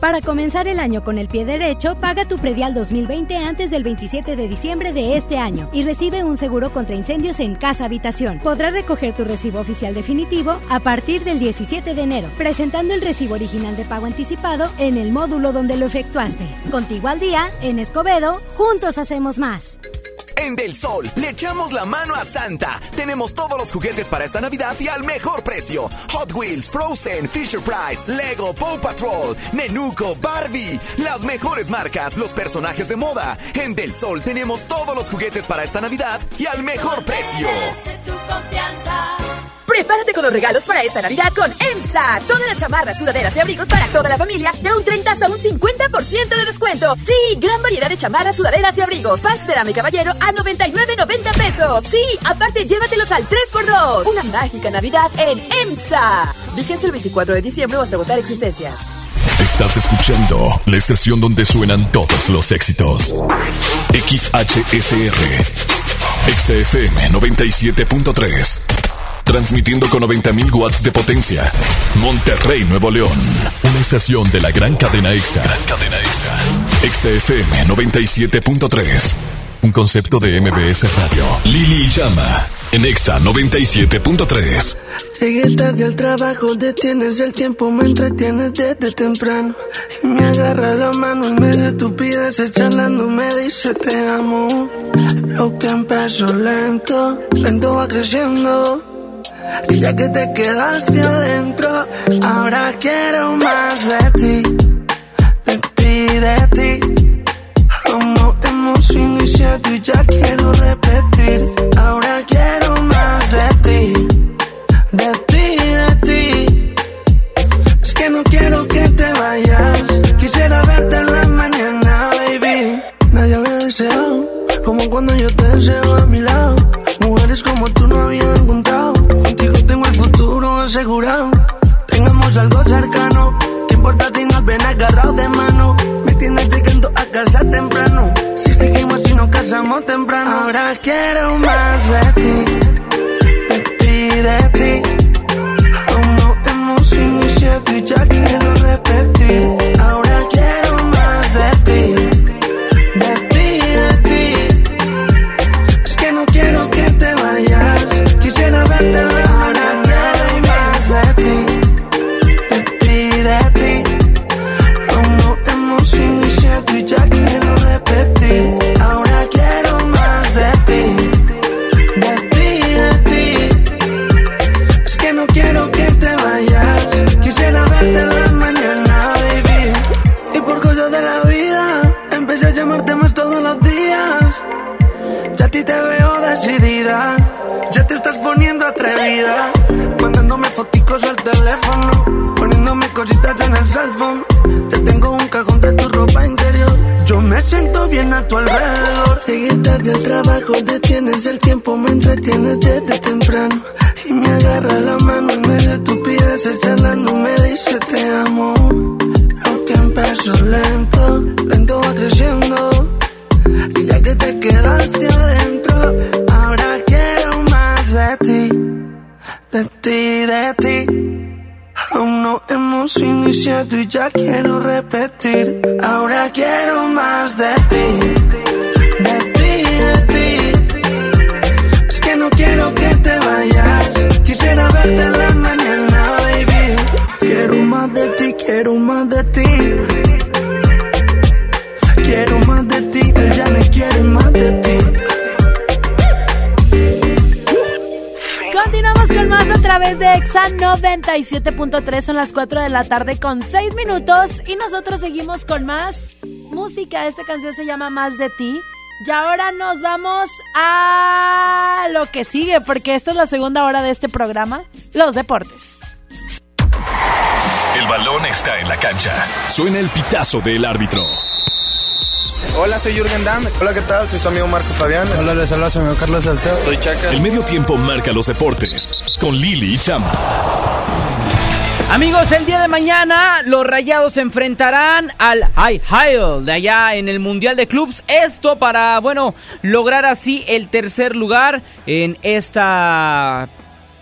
Para comenzar el año con el pie derecho, paga tu predial 2020 antes del 27 de diciembre de este año y recibe un seguro contra incendios en casa habitación. Podrás recoger tu recibo oficial definitivo a partir del 17 de enero, presentando el recibo original de pago anticipado en el módulo donde lo efectuaste. Contigo al día, en Escobedo, juntos hacemos más. En Del Sol le echamos la mano a Santa. Tenemos todos los juguetes para esta Navidad y al mejor precio. Hot Wheels, Frozen, Fisher Price, Lego, Paw Patrol, Nenuco, Barbie. Las mejores marcas, los personajes de moda. En Del Sol tenemos todos los juguetes para esta Navidad y al mejor precio. Tu confianza. Prepárate con los regalos para esta Navidad con EMSA. Todas las chamarras, sudaderas y abrigos para toda la familia de un 30 hasta un 50% de descuento. Sí, gran variedad de chamarras, sudaderas y abrigos. Pants de dama y caballero a 99.90 pesos. Sí, aparte llévatelos al 3x2. Una mágica Navidad en EMSA. Fíjense el 24 de diciembre hasta agotar existencias. Estás escuchando la estación donde suenan todos los éxitos. XHSR. XFM 97.3. Transmitiendo con 90.000 watts de potencia. Monterrey, Nuevo León. Una estación de la gran cadena EXA. cadena EXA. XFM 97.3. Un concepto de MBS Radio. Lili Llama. En EXA 97.3. Llegué tarde al trabajo, detienes el tiempo, me entretienes desde temprano. Y me agarra la mano en medio de estupideces, charlando, me dice te amo. Lo que empezó lento, lento va creciendo. Y ya que te quedaste adentro, ahora quiero más de ti, de ti, de ti. Como hemos iniciado y ya quiero repetir, Tengamos algo cercano. ¿Qué importa si nos ven agarrados de mano? Me tienes llegando a casa temprano. Si seguimos y nos casamos temprano. Ahora quiero más de ti. Bien a tu alrededor. Llegué tarde al trabajo, detienes el tiempo, me entretienes desde temprano. Y me agarra la mano en medio de estupideces, charlando, me dice te amo. Aunque empezó lento, lento va creciendo. Y ya que te quedaste adentro, ahora quiero más de ti, de ti, de ti. Aún no hemos iniciado y ya quiero repetir. Ahora quiero más de ti, través de Exa 97.3. Son las 4 de la tarde con 6 minutos. Y nosotros seguimos con más música. Esta canción se llama Más de ti. Y ahora nos vamos a lo que sigue, porque esta es la segunda hora de este programa, los deportes. El balón está en la cancha. Suena el pitazo del árbitro. Hola, soy Jürgen Damm. Hola, ¿qué tal? Soy su amigo Marco Fabián. Hola, les habla su amigo Carlos Salcedo. Soy Chaca. El medio tiempo marca los deportes con Lili y Chama. Amigos, el día de mañana los Rayados se enfrentarán al High High de allá en el Mundial de Clubs. Esto para, bueno, lograr así el tercer lugar en esta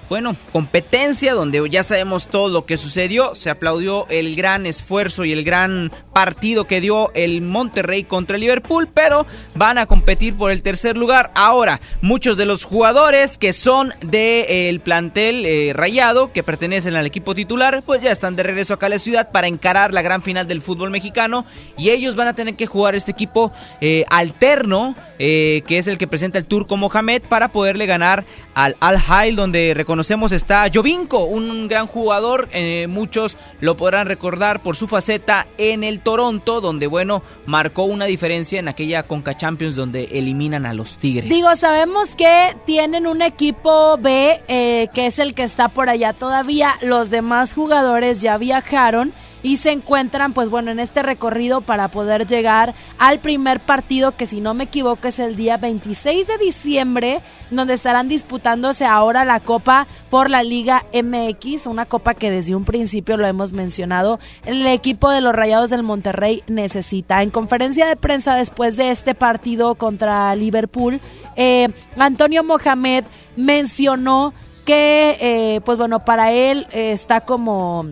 bueno, competencia donde ya sabemos todo lo que sucedió. Se aplaudió el gran esfuerzo y el gran partido que dio el Monterrey contra el Liverpool, pero van a competir por el tercer lugar. Ahora, muchos de los jugadores que son del de, eh, plantel eh, rayado, que pertenecen al equipo titular, pues ya están de regreso acá a la ciudad para encarar la gran final del fútbol mexicano y ellos van a tener que jugar este equipo eh, alterno, que es el que presenta el Turco Mohamed, para poderle ganar al Al-Hail, donde reconocemos está Jovinko, un gran jugador. Eh, muchos lo podrán recordar por su faceta en el Toronto, donde, bueno, marcó una diferencia en aquella Conca Champions donde eliminan a los Tigres. Digo, sabemos que tienen un equipo B, eh, que es el que está por allá todavía. Los demás jugadores ya viajaron y se encuentran pues bueno en este recorrido para poder llegar al primer partido que si no me equivoco es el día 26 de diciembre donde estarán disputándose ahora la copa por la Liga MX, una copa que desde un principio lo hemos mencionado, el equipo de los Rayados del Monterrey necesita. En conferencia de prensa después de este partido contra Liverpool, eh, Antonio Mohamed mencionó que eh, pues bueno para él eh, está como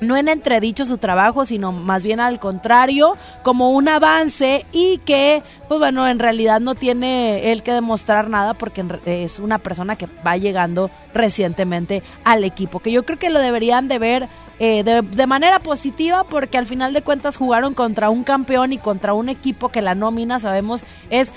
no en entredicho su trabajo, sino más bien al contrario, como un avance y que, pues bueno, en realidad no tiene él que demostrar nada porque es una persona que va llegando recientemente al equipo, que yo creo que lo deberían de ver eh, de, de, manera positiva porque al final de cuentas jugaron contra un campeón y contra un equipo que la nómina sabemos es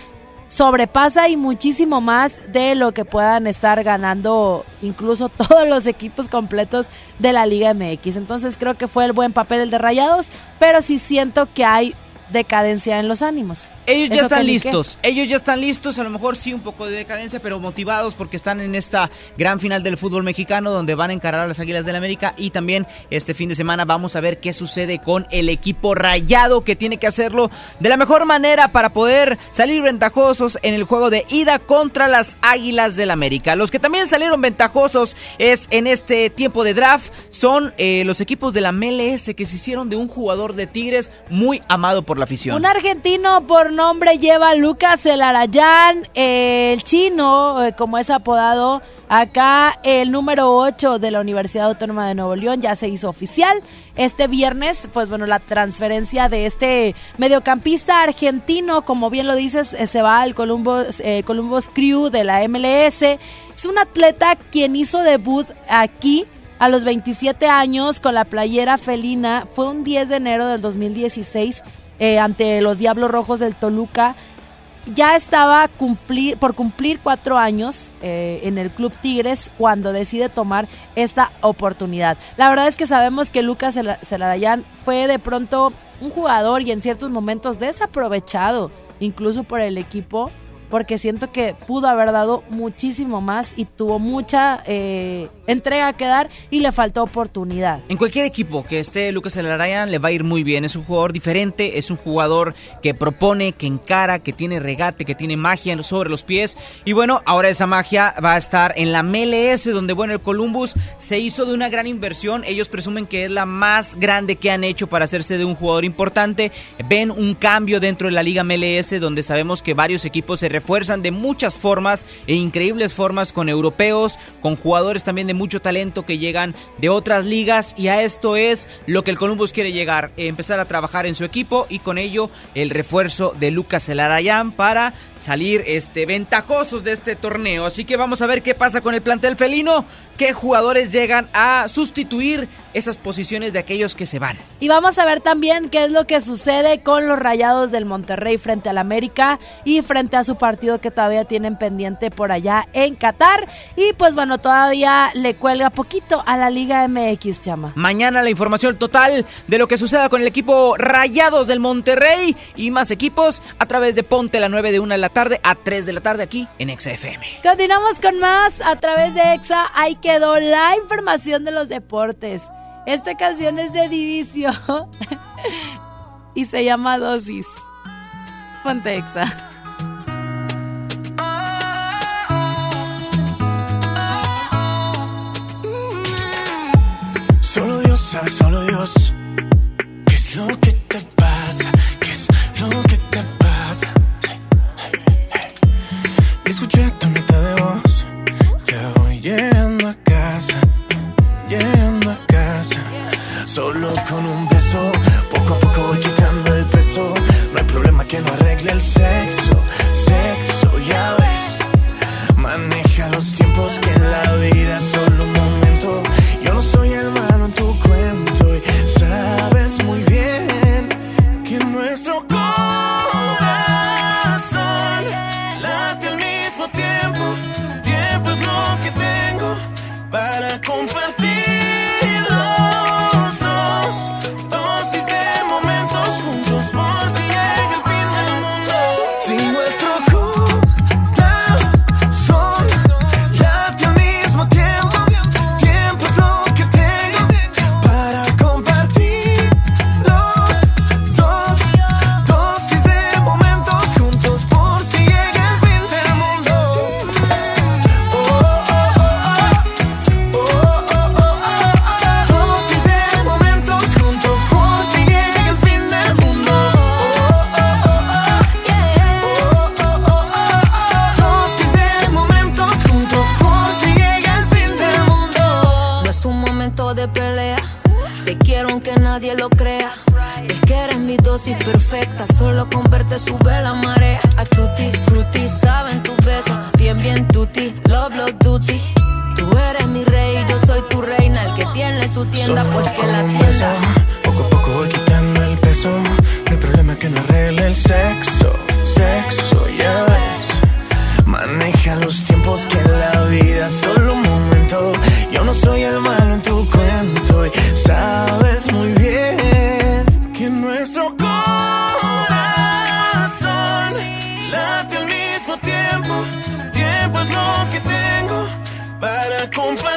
sobrepasa y muchísimo más de lo que puedan estar ganando incluso todos los equipos completos de la Liga MX. Entonces creo que fue el buen papel el de Rayados, pero sí siento que hay decadencia en los ánimos. Ellos ya están listos, ellos ya están listos, a lo mejor sí un poco de decadencia, pero motivados porque están en esta gran final del fútbol mexicano donde van a encarar a las Águilas del la América y también este fin de semana vamos a ver qué sucede con el equipo rayado que tiene que hacerlo de la mejor manera para poder salir ventajosos en el juego de ida contra las Águilas del la América. Los que también salieron ventajosos es en este tiempo de draft son eh, los equipos de la MLS que se hicieron de un jugador de Tigres muy amado por la afición. Un argentino por nombre lleva Lucas El Arayán, el chino, eh, como es apodado acá, el número 8 de la Universidad Autónoma de Nuevo León ya se hizo oficial. Este viernes, pues bueno, la transferencia de este mediocampista argentino, como bien lo dices, eh, se va al Columbus, eh, Columbus Crew de la MLS. Es un atleta quien hizo debut aquí a los 27 años con la playera felina. Fue un 10 de enero del 2016 eh, ante los Diablos Rojos del Toluca. Ya estaba por cumplir cuatro años eh, en el Club Tigres cuando decide tomar esta oportunidad. La verdad es que sabemos que Lucas Celarayán fue de pronto un jugador y en ciertos momentos desaprovechado, incluso por el equipo porque siento que pudo haber dado muchísimo más y tuvo mucha eh, entrega que dar y le faltó oportunidad. En cualquier equipo que esté Lucas Elarayan le va a ir muy bien. Es un jugador diferente, es un jugador que propone, que encara, que tiene regate, que tiene magia sobre los pies. Y bueno, ahora esa magia va a estar en la MLS, donde bueno, el Columbus se hizo de una gran inversión. Ellos presumen que es la más grande que han hecho para hacerse de un jugador importante. Ven un cambio dentro de la Liga MLS, donde sabemos que varios equipos se refuerzan de muchas formas e increíbles formas con europeos, con jugadores también de mucho talento que llegan de otras ligas y a esto es lo que el Columbus quiere llegar, empezar a trabajar en su equipo y con ello el refuerzo de Lucas Elarayán para salir este ventajosos de este torneo. Así que vamos a ver qué pasa con el plantel felino, qué jugadores llegan a sustituir esas posiciones de aquellos que se van. Y vamos a ver también qué es lo que sucede con los Rayados del Monterrey frente al América y frente a su partido que todavía tienen pendiente por allá en Qatar. Y pues bueno, todavía le cuelga poquito a la Liga MX, chama. Mañana la información total de lo que suceda con el equipo Rayados del Monterrey y más equipos a través de Ponte la 9 de 1 de la tarde a 3 de la tarde aquí en Exa FM. Continuamos con más a través de Exa. Ahí quedó la información de los deportes. Esta canción es de Divicio y se llama Dosis. Ponte Exa. Solo Dios solo Dios. ¿Qué es lo que te pasa? ¿Qué es lo que te pasa? Escuché tu mitad de voz. Ya voy llegando acá. un perfecta. Solo con verte sube la marea. A tutti frutti, saben tus besos. Bien, bien tutti, love, love duty. Tú eres mi rey, yo soy tu reina. El que tiene su tienda, Solo que con la tienda. Que tengo para compartir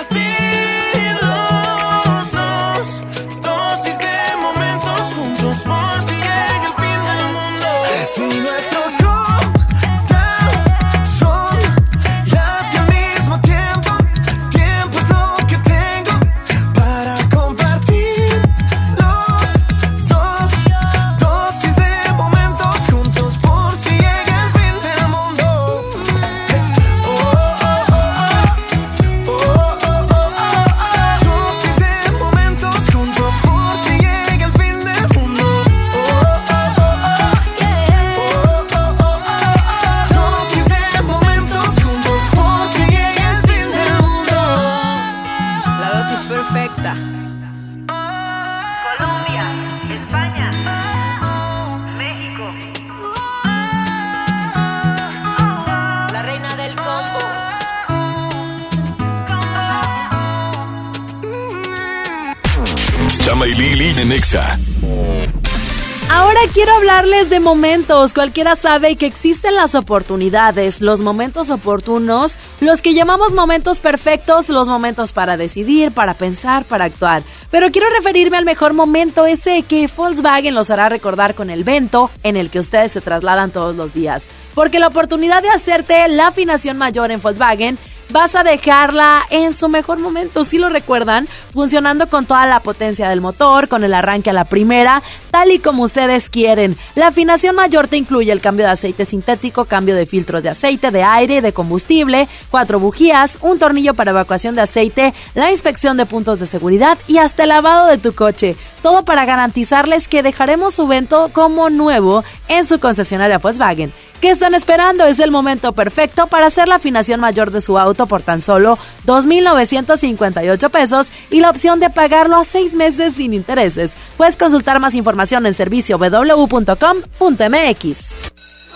hablarles de momentos. Cualquiera sabe que existen las oportunidades, los momentos oportunos, los que llamamos momentos perfectos, los momentos para decidir, para pensar, para actuar. Pero quiero referirme al mejor momento, ese que Volkswagen los hará recordar con el vento en el que ustedes se trasladan todos los días. Porque la oportunidad de hacerte la afinación mayor en Volkswagen vas a dejarla en su mejor momento, si lo recuerdan, funcionando con toda la potencia del motor, con el arranque a la primera, tal y como ustedes quieren. La afinación mayor te incluye el cambio de aceite sintético, cambio de filtros de aceite, de aire y de combustible, cuatro bujías, un tornillo para evacuación de aceite, la inspección de puntos de seguridad y hasta el lavado de tu coche. Todo para garantizarles que dejaremos su vento como nuevo en su concesionaria Volkswagen. ¿Qué están esperando? Es el momento perfecto para hacer la afinación mayor de su auto por tan solo 2.958 pesos y la opción de pagarlo a seis meses sin intereses. Puedes consultar más información en servicio www.com.mx.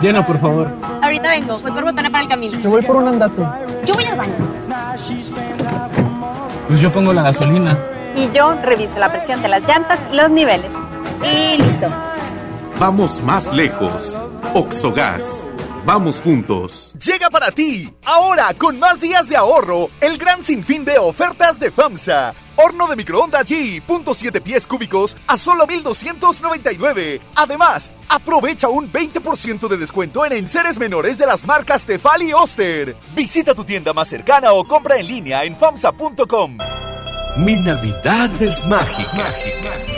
Llena, por favor. Ahorita vengo, voy por botana para el camino. Yo voy por un andate. Yo voy al baño. Pues yo pongo la gasolina. Y yo reviso la presión de las llantas y los niveles. Y listo. Vamos más lejos. Oxogas. Vamos juntos. Llega para ti, ahora con más días de ahorro, el gran sinfín de ofertas de FAMSA. Horno de microondas G, punto pies cúbicos a solo 1299. Además, aprovecha un 20% de descuento en enseres menores de las marcas Tefal y Oster. Visita tu tienda más cercana o compra en línea en famsa.com. Mi Navidad es mágica. mágica.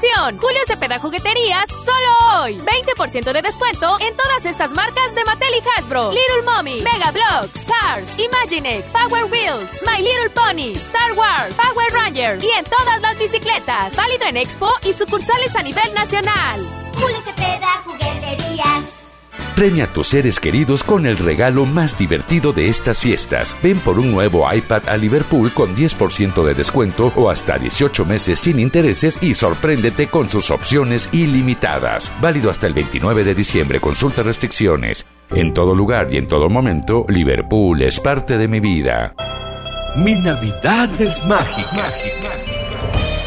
Julio Cepeda Jugueterías, solo hoy. 20% de descuento en todas estas marcas de Mattel y Hasbro. Little Mommy, Mega Bloks, Cars, Imaginex, Power Wheels, My Little Pony, Star Wars, Power Rangers y en todas las bicicletas. Válido en Expo y sucursales a nivel nacional. Julio Cepeda Jugueterías. Premia a tus seres queridos con el regalo más divertido de estas fiestas. Ven por un nuevo iPad a Liverpool con 10% de descuento o hasta 18 meses sin intereses y sorpréndete con sus opciones ilimitadas. Válido hasta el 29 de diciembre. Consulta restricciones. En todo lugar y en todo momento, Liverpool es parte de mi vida. Mi Navidad es mágica. mágica.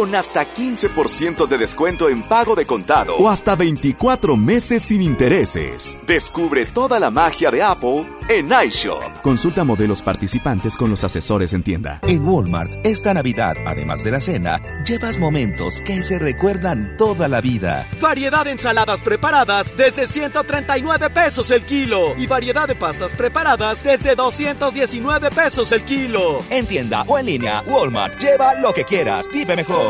con hasta 15% de descuento en pago de contado o hasta 24 meses sin intereses. Descubre toda la magia de Apple en iShop. Consulta modelos participantes con los asesores en tienda. En Walmart, esta Navidad, además de la cena, llevas momentos que se recuerdan toda la vida. Variedad de ensaladas preparadas desde 139 pesos el kilo y variedad de pastas preparadas desde 219 pesos el kilo. En tienda o en línea, Walmart, lleva lo que quieras, vive mejor.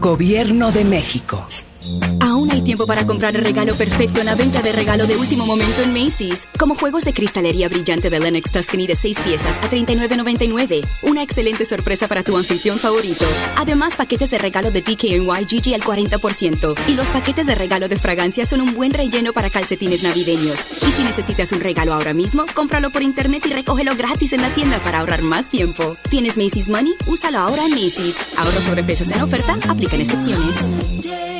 Gobierno de México. Aún hay tiempo para comprar el regalo perfecto en la venta de regalo de último momento en Macy's. Como juegos de cristalería brillante de Lennox Tuscany de 6 piezas a $39.99. Una excelente sorpresa para tu anfitrión favorito. Además, paquetes de regalo de DKNY Gigi al 40%. Y los paquetes de regalo de fragancia son un buen relleno para calcetines navideños. Y si necesitas un regalo ahora mismo, cómpralo por internet y recógelo gratis en la tienda para ahorrar más tiempo. ¿Tienes Macy's Money? Úsalo ahora en Macy's. Ahorro sobre precios en oferta, aplican excepciones.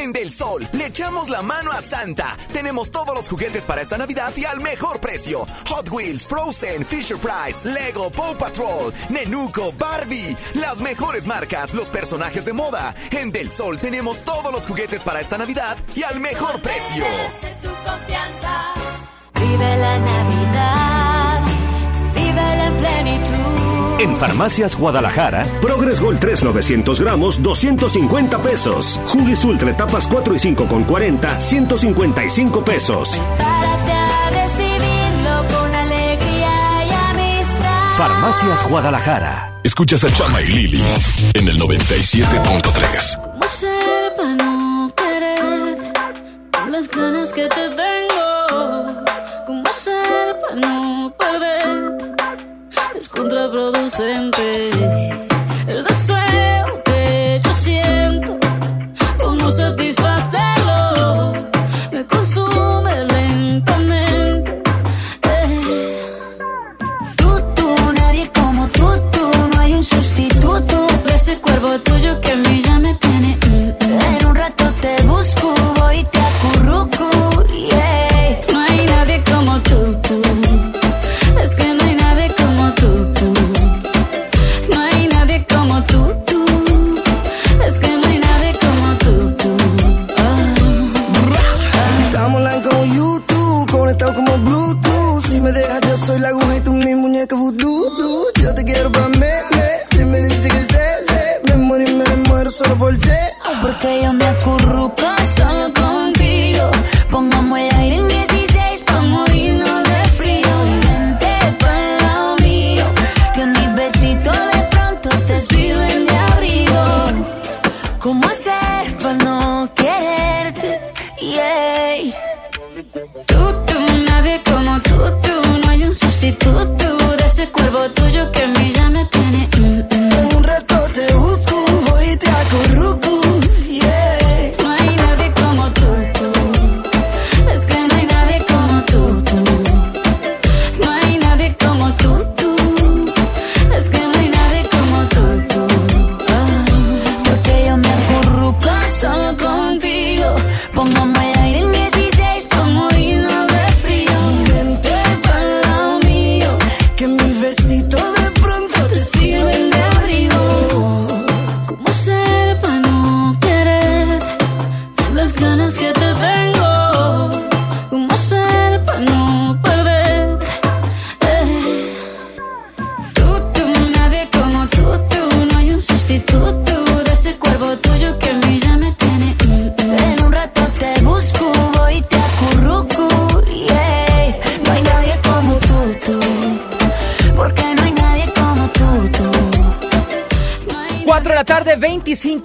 En Del Sol le echamos la mano a Santa. Tenemos todos los juguetes para esta Navidad y al mejor precio. Hot Wheels, Frozen, Fisher Price, Lego, Paw Patrol, Nenuco, Barbie. Las mejores marcas, los personajes de moda. En Del Sol tenemos todos los juguetes para esta Navidad y al mejor precio. Vive la Navidad. Vive la plenitud. En Farmacias Guadalajara, Progress Gold 3 900 gramos, 250 pesos. Jugis Ultra etapas 4 y 5 con 40, 155 pesos. Prepárate a recibirlo con alegría y amistad. Farmacias Guadalajara. Escuchas a Chama y Lili en el 97.3. ¿Cómo ser para no querer con las ganas que te tengo? ¿Cómo ser para no perder? Es contraproducente el deseo que yo siento. ¿Cómo satisfacerlo? Me consume lentamente. Eh. Tú, tú, nadie como tú, tú. No hay un sustituto de ese cuerpo tuyo que a mí ya me tiene.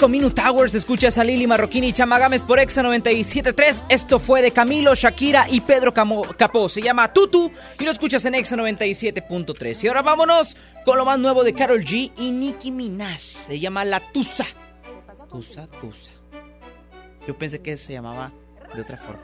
25 Minute Hours. Escuchas a Lili Marroquini y Chama Gámez por Exa 97.3. Esto fue de Camilo, Shakira y Pedro Capó. Se llama Tutu y lo escuchas en Exa 97.3. Y ahora vámonos con lo más nuevo de Carol G y Nicki Minaj. Se llama La Tusa. Tusa, Tusa. Yo pensé que se llamaba de otra forma.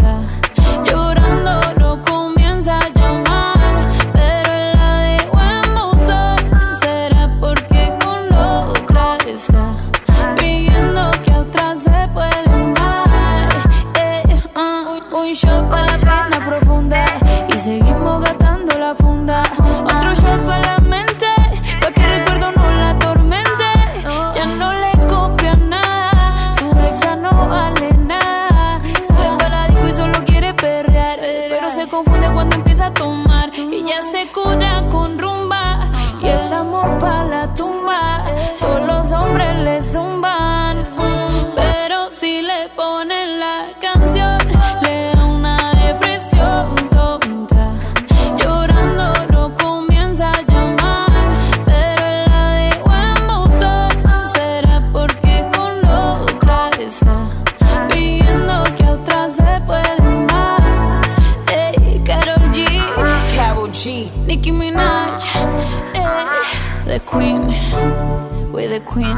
Seguimos gastando la funda. Otro shot para la mente, pa' que el recuerdo no la atormente. Ya no le copia nada, su ex ya no vale nada. Sale para disco y solo quiere perrear, pero se confunde cuando empieza a tomar. Y ya se cura con rumba y el amor para la tumba. The Queen, We're the Queen.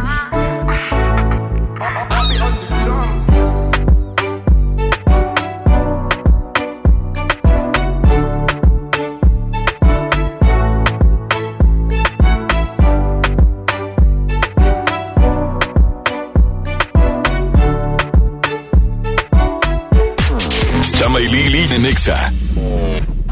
Chama y Lili de Nexa.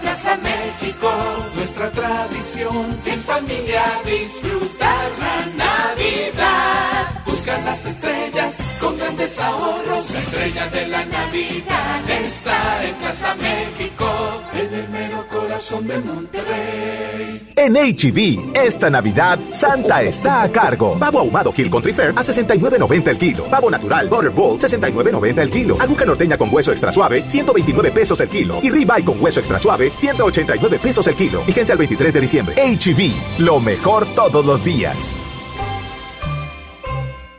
Plaza México. Nuestra tradición en familia disfrutar la Navidad. Las estrellas con grandes ahorros. La estrella de la Navidad está en Plaza México. En el mero corazón de Monterrey. En HB, esta Navidad, Santa está a cargo. Pavo ahumado Hill Country Fair a 69.90 el kilo. Pavo natural Butterball, 69.90 el kilo. Aguja norteña con hueso extra suave, 129 pesos el kilo. Y ribeye con hueso extra suave, 189 pesos el kilo. Fíjense al 23 de diciembre. HB, lo mejor todos los días.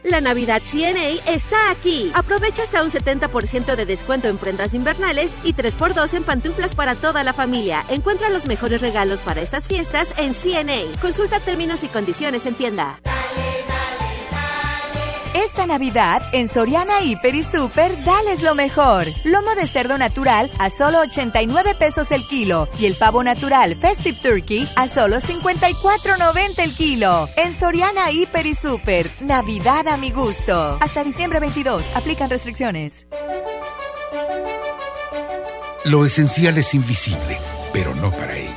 La Navidad CNA está aquí. Aprovecha hasta un 70% de descuento en prendas invernales y 3x2 en pantuflas para toda la familia. Encuentra los mejores regalos para estas fiestas en CNA. Consulta términos y condiciones en tienda. Esta Navidad, en Soriana Hiper y Super, dales lo mejor. Lomo de cerdo natural a solo 89 pesos el kilo y el pavo natural Festive Turkey a solo 54.90 el kilo. En Soriana Hiper y Super, Navidad a mi gusto. Hasta diciembre 22, aplican restricciones. Lo esencial es invisible, pero no para ellos.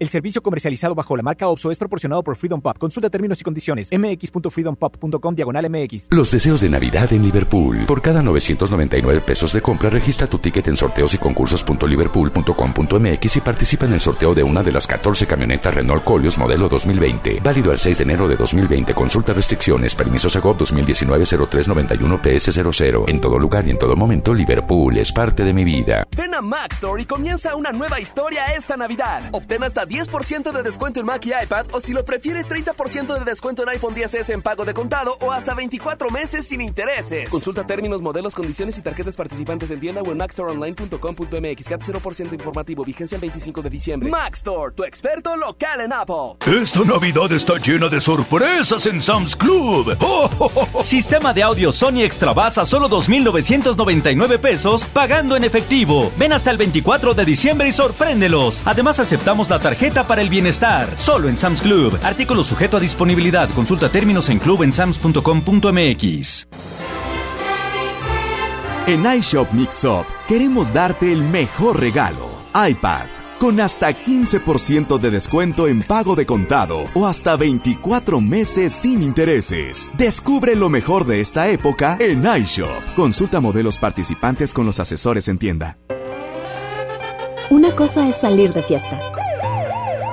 El servicio comercializado bajo la marca OPSO es proporcionado por Freedom Pop. Consulta términos y condiciones. mx.freedompop.com diagonal mx. Los deseos de Navidad en Liverpool. Por cada 999 pesos de compra, registra tu ticket en sorteos y concursos.liverpool.com.mx y participa en el sorteo de una de las 14 camionetas Renault Colios modelo 2020. Válido al 6 de enero de 2020. Consulta restricciones. Permiso Segov 2019-0391 PS00. En todo lugar y en todo momento, Liverpool es parte de mi vida. Ven a Mac Store y comienza una nueva historia esta Navidad. Obtén hasta 10% de descuento en Mac y iPad o si lo prefieres 30% de descuento en iPhone 10s en pago de contado o hasta 24 meses sin intereses. Consulta términos, modelos, condiciones y tarjetas participantes en tienda o en macstoreonline.com.mx. CAT 0% informativo. Vigencia el 25 de diciembre. Mac Store, tu experto local en Apple. Esta Navidad está llena de sorpresas en Sam's Club. Sistema de audio Sony Extra Bass a solo 2.999 pesos pagando en efectivo. Ven hasta el 24 de diciembre y sorpréndelos. Además aceptamos la tarjeta para el bienestar. Solo en Sam's Club. Artículo sujeto a disponibilidad. Consulta términos en clubensams.com.mx. En iShop Mixup queremos darte el mejor regalo. iPad. Con hasta 15% de descuento en pago de contado o hasta 24 meses sin intereses. Descubre lo mejor de esta época en iShop. Consulta modelos participantes con los asesores en tienda. Una cosa es salir de fiesta.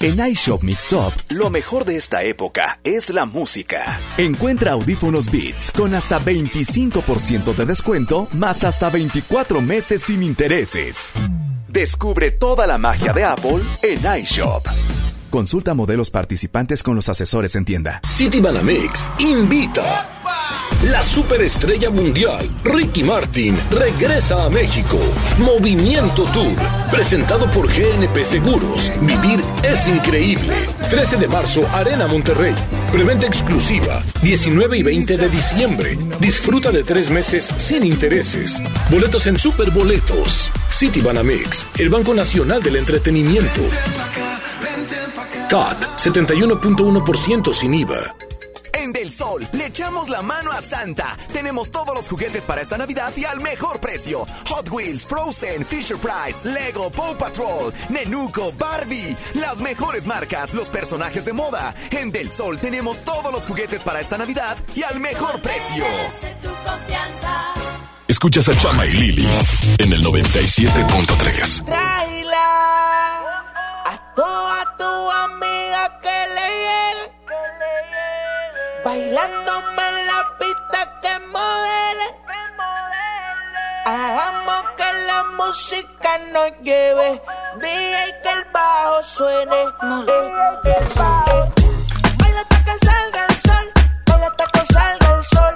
En iShop Mixup, lo mejor de esta época es la música. Encuentra audífonos Beats con hasta 25% de descuento, más hasta 24 meses sin intereses. Descubre toda la magia de Apple en iShop. Consulta modelos participantes con los asesores en tienda. City Banamex invita. La superestrella mundial Ricky Martin regresa a México. Movimiento Tour, presentado por GNP Seguros. Vivir es increíble. 13 de marzo, Arena Monterrey. Preventa exclusiva, 19 y 20 de diciembre. Disfruta de tres meses sin intereses. Boletos en Superboletos. City Banamex, el Banco Nacional del Entretenimiento. CAT, 71.1% sin IVA. En Del Sol le echamos la mano a Santa. Tenemos todos los juguetes para esta Navidad y al mejor precio. Hot Wheels, Frozen, Fisher Price, Lego, Paw Patrol, Nenuco, Barbie. Las mejores marcas, los personajes de moda. En Del Sol tenemos todos los juguetes para esta Navidad y al mejor precio. Escuchas a Chama y Lili en el 97.3. Traila a toda tu amiga que le llegue. Bailándome en la pista que modele. Hagamos que la música nos lleve. DJ que el bajo suene. Eh, eh, eh. Baila hasta que salga el sol. Baila hasta que salga el sol.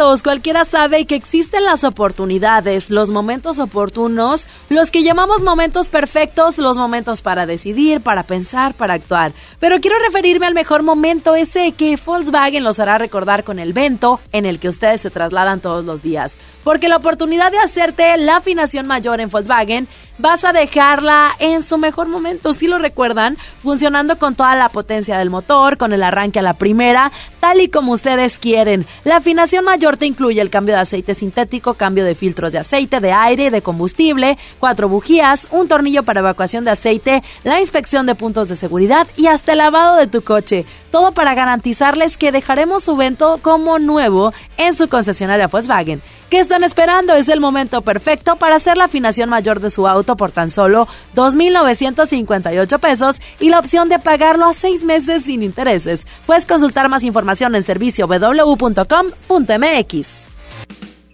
Cualquiera sabe que existen las oportunidades, los momentos oportunos, los que llamamos momentos perfectos, los momentos para decidir, para pensar, para actuar. Pero quiero referirme al mejor momento, ese que Volkswagen los hará recordar con el vento en el que ustedes se trasladan todos los días. Porque la oportunidad de hacerte la afinación mayor en Volkswagen vas a dejarla en su mejor momento, si lo recuerdan, funcionando con toda la potencia del motor, con el arranque a la primera, tal y como ustedes quieren. La afinación mayor te incluye el cambio de aceite sintético, cambio de filtros de aceite, de aire de combustible, cuatro bujías, un tornillo para evacuación de aceite, la inspección de puntos de seguridad y hasta el lavado de tu coche. Todo para garantizarles que dejaremos su vento como nuevo en su concesionaria Volkswagen. ¿Qué están esperando? Es el momento perfecto para hacer la afinación mayor de su auto por tan solo 2.958 pesos y la opción de pagarlo a seis meses sin intereses. Puedes consultar más información en servicio www.com.mx.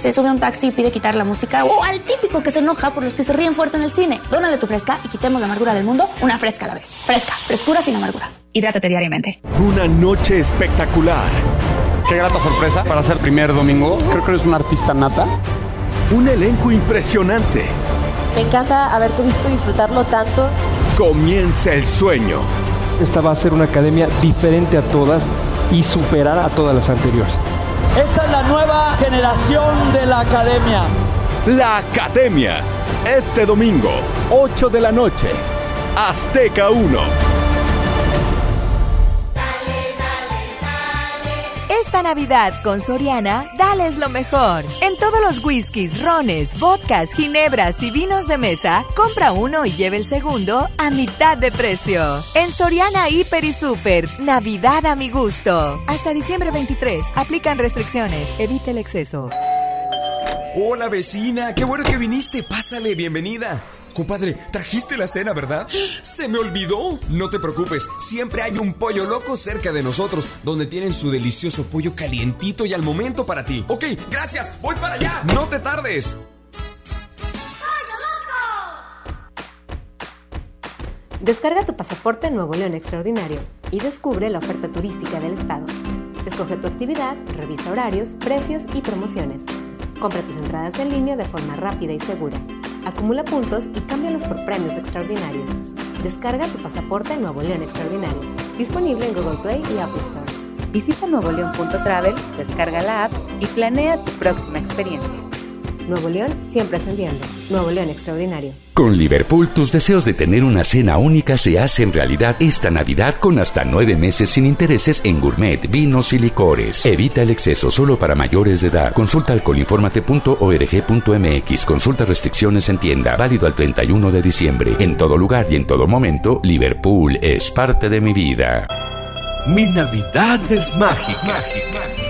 se sube a un taxi y pide quitar la música o al típico que se enoja por los que se ríen fuerte en el cine. Dónale tu fresca y quitemos la amargura del mundo una fresca a la vez. Fresca, frescura sin amarguras. Hidrátate diariamente. Una noche espectacular. Qué grata sorpresa para ser el primer domingo. Creo que eres un artista nata. Un elenco impresionante. Me encanta haberte visto disfrutarlo tanto. Comienza el sueño. Esta va a ser una academia diferente a todas y superar a todas las anteriores. Esta es la nueva generación de la academia. La academia. Este domingo, 8 de la noche. Azteca 1. Navidad con Soriana, dales lo mejor. En todos los whiskies, rones, vodkas, ginebras y vinos de mesa, compra uno y lleve el segundo a mitad de precio. En Soriana Hiper y Super, Navidad a mi gusto. Hasta diciembre 23, aplican restricciones, evite el exceso. Hola vecina, qué bueno que viniste, pásale, bienvenida. Compadre, trajiste la cena, ¿verdad? Se me olvidó. No te preocupes, siempre hay un pollo loco cerca de nosotros, donde tienen su delicioso pollo calientito y al momento para ti. Ok, gracias, voy para allá. No te tardes. Descarga tu pasaporte Nuevo León Extraordinario y descubre la oferta turística del estado. Escoge tu actividad, revisa horarios, precios y promociones. Compra tus entradas en línea de forma rápida y segura acumula puntos y cámbialos por premios extraordinarios. Descarga tu pasaporte Nuevo León Extraordinario, disponible en Google Play y Apple Store. Visita nuevoleón.travel, descarga la app y planea tu próxima experiencia. Nuevo León siempre ascendiendo. Nuevo León Extraordinario. Con Liverpool, tus deseos de tener una cena única se hacen realidad esta Navidad con hasta nueve meses sin intereses en gourmet, vinos y licores. Evita el exceso solo para mayores de edad. Consulta alcoholinformate.org.mx. Consulta restricciones en tienda. Válido al 31 de diciembre. En todo lugar y en todo momento, Liverpool es parte de mi vida. Mi Navidad es mágica. mágica.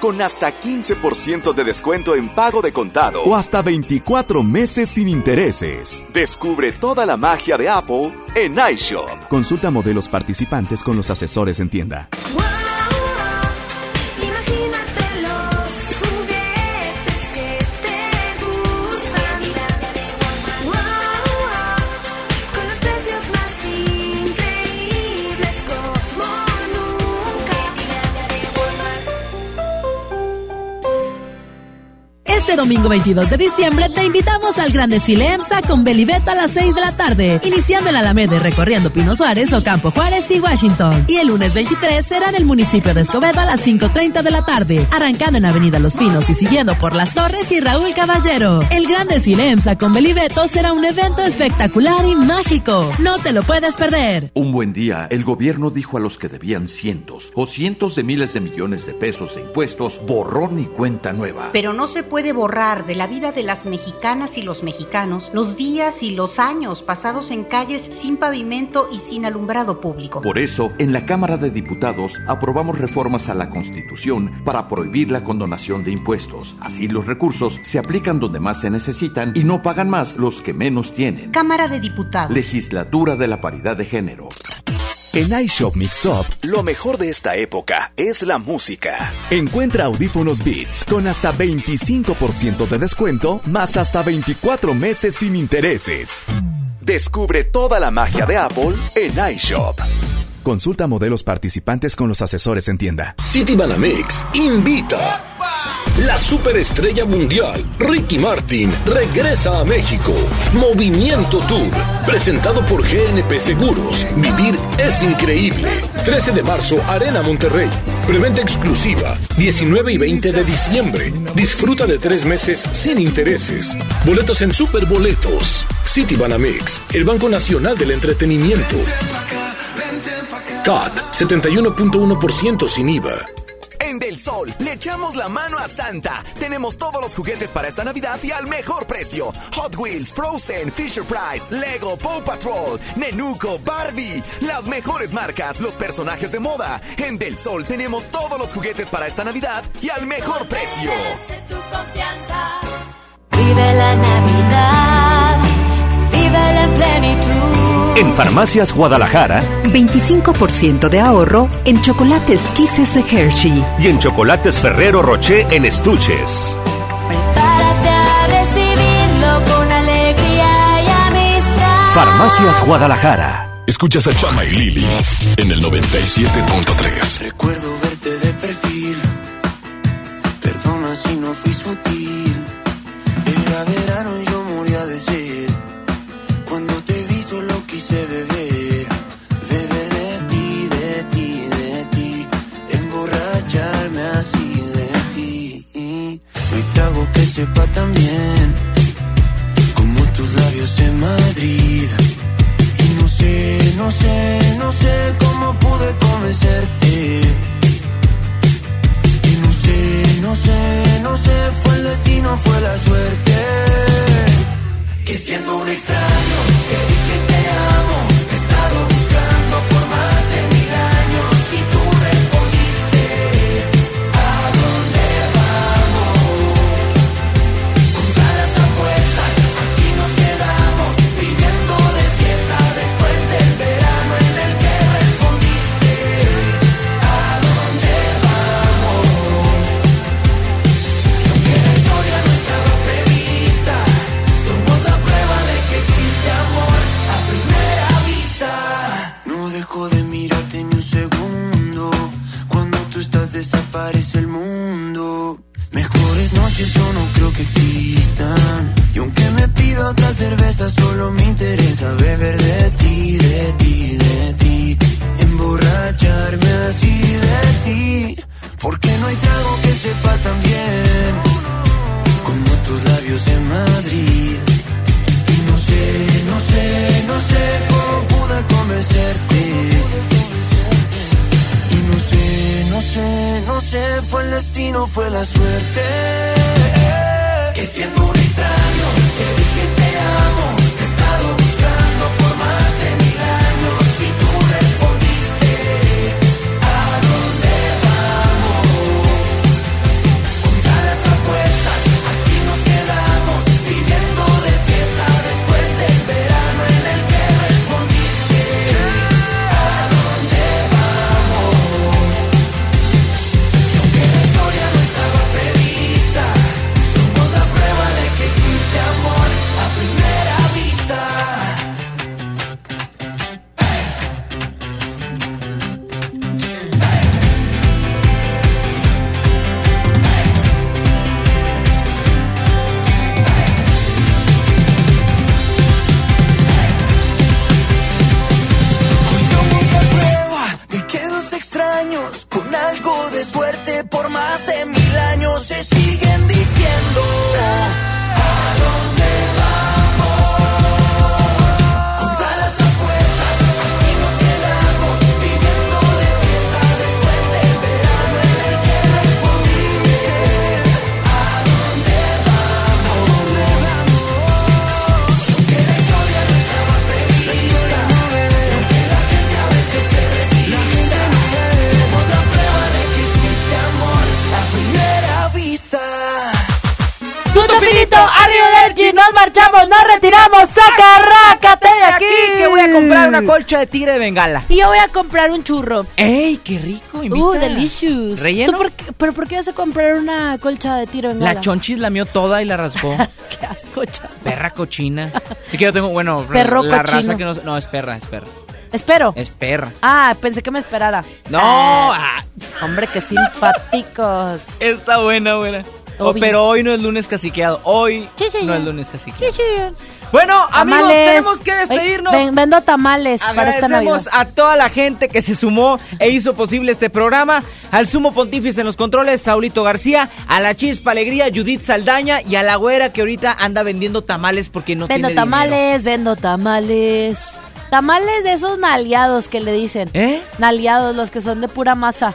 con hasta 15% de descuento en pago de contado o hasta 24 meses sin intereses. Descubre toda la magia de Apple en iShop. Consulta modelos participantes con los asesores en tienda. Domingo 22 de diciembre te invitamos al gran desfile EMSA con Beliveta a las 6 de la tarde, iniciando en Alameda y recorriendo Pino Suárez, Ocampo Juárez y Washington. Y el lunes 23 será en el municipio de Escobedo a las 5.30 de la tarde, arrancando en Avenida Los Pinos y siguiendo por Las Torres y Raúl Caballero. El gran desfile EMSA con Belibeto será un evento espectacular y mágico. No te lo puedes perder. Un buen día, el gobierno dijo a los que debían cientos o cientos de miles de millones de pesos de impuestos, borrón y cuenta nueva. Pero no se puede borrar de la vida de las mexicanas y los mexicanos los días y los años pasados en calles sin pavimento y sin alumbrado público. Por eso, en la Cámara de Diputados aprobamos reformas a la Constitución para prohibir la condonación de impuestos. Así los recursos se aplican donde más se necesitan y no pagan más los que menos tienen. Cámara de Diputados. Legislatura de la Paridad de Género. En iShop Mix Up, lo mejor de esta época es la música. Encuentra audífonos Beats con hasta 25% de descuento, más hasta 24 meses sin intereses. Descubre toda la magia de Apple en iShop. Consulta modelos participantes con los asesores en tienda. City Banamex invita. La superestrella mundial Ricky Martin regresa a México. Movimiento Tour, presentado por GNP Seguros. Vivir es increíble. 13 de marzo, Arena Monterrey. Preventa exclusiva, 19 y 20 de diciembre. Disfruta de tres meses sin intereses. Boletos en Superboletos. City Banamex, el Banco Nacional del Entretenimiento. CAT, 71.1% sin IVA. En Del Sol le echamos la mano a Santa. Tenemos todos los juguetes para esta Navidad y al mejor precio. Hot Wheels, Frozen, Fisher Price, Lego, Paw Patrol, Nenuco, Barbie. Las mejores marcas, los personajes de moda. En Del Sol tenemos todos los juguetes para esta Navidad y al mejor precio. Vive la Navidad, vive la plenitud. En Farmacias Guadalajara, 25% de ahorro en chocolates Kisses de Hershey. Y en chocolates Ferrero Rocher en estuches. Prepárate a recibirlo con alegría y amistad. Farmacias Guadalajara. Escuchas a Chama y Lili en el 97.3. Recuerdo verte de perfil. Perdona si no fui sutil. Era verano sepa tan bien como tus labios en Madrid. Y no sé, no sé, no sé cómo pude convencerte. Una colcha de tigre de bengala. Y yo voy a comprar un churro. ¡Ey, qué rico! Invita. Uh, delicious. ¿Relleno? ¿Tú por qué- ¿Pero por qué vas a comprar una colcha de tiro en La chonchis lamió toda y la raspó. Qué asco, chavo. perra cochina. Es que yo tengo, bueno, Perro la cochino. raza que no... No, es perra, es perra. Espero. Es perra. Ah, pensé que me esperara. No, Ah, hombre, qué simpáticos. Está buena, buena. Oh, pero hoy no es lunes caciqueado. Hoy no es lunes caciqueado. Bueno, amigos, Tamales. tenemos que despedirnos. Ven- vendo tamales para esta Agradecemos Navidad. a toda la gente que se sumó e hizo posible este programa, al sumo pontífice en los controles, Saulito García, a la chispa alegría, Judith Saldaña y a la güera que ahorita anda vendiendo tamales porque no Vendo tiene tamales, vendo tamales. Tamales de esos naliados que le dicen. ¿Eh? Naliados, los que son de pura masa.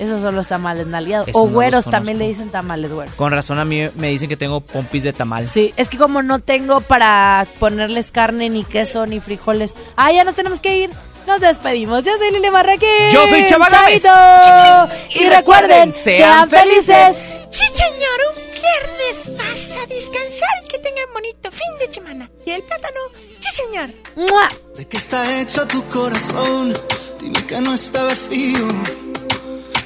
Esos son los tamales naliados. Esos o no güeros también le dicen tamales güeros. Con razón a mí me dicen que tengo pompis de tamal. Sí, es que como no tengo para ponerles carne, ni queso, ni frijoles. Ah, ya nos tenemos que ir. Nos despedimos. Yo soy Lili Marraquín. Yo soy Chava Gámez. Chaito. Y Y recuerden, sean sean felices. Sí, señor, un viernes más a descansar y que tengan bonito fin de semana. ¿Y el plátano? Sí, señor. ¡Mua! ¿De qué está hecho tu corazón? Dime que no está vacío.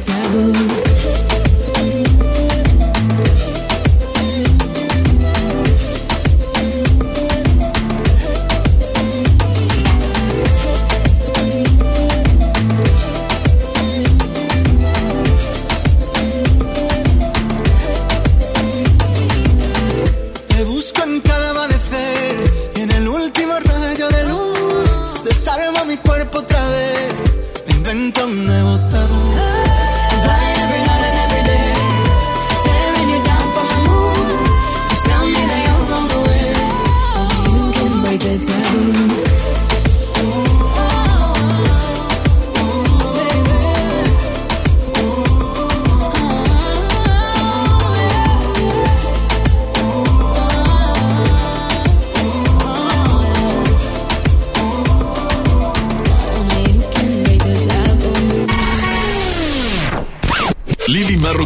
Taboo.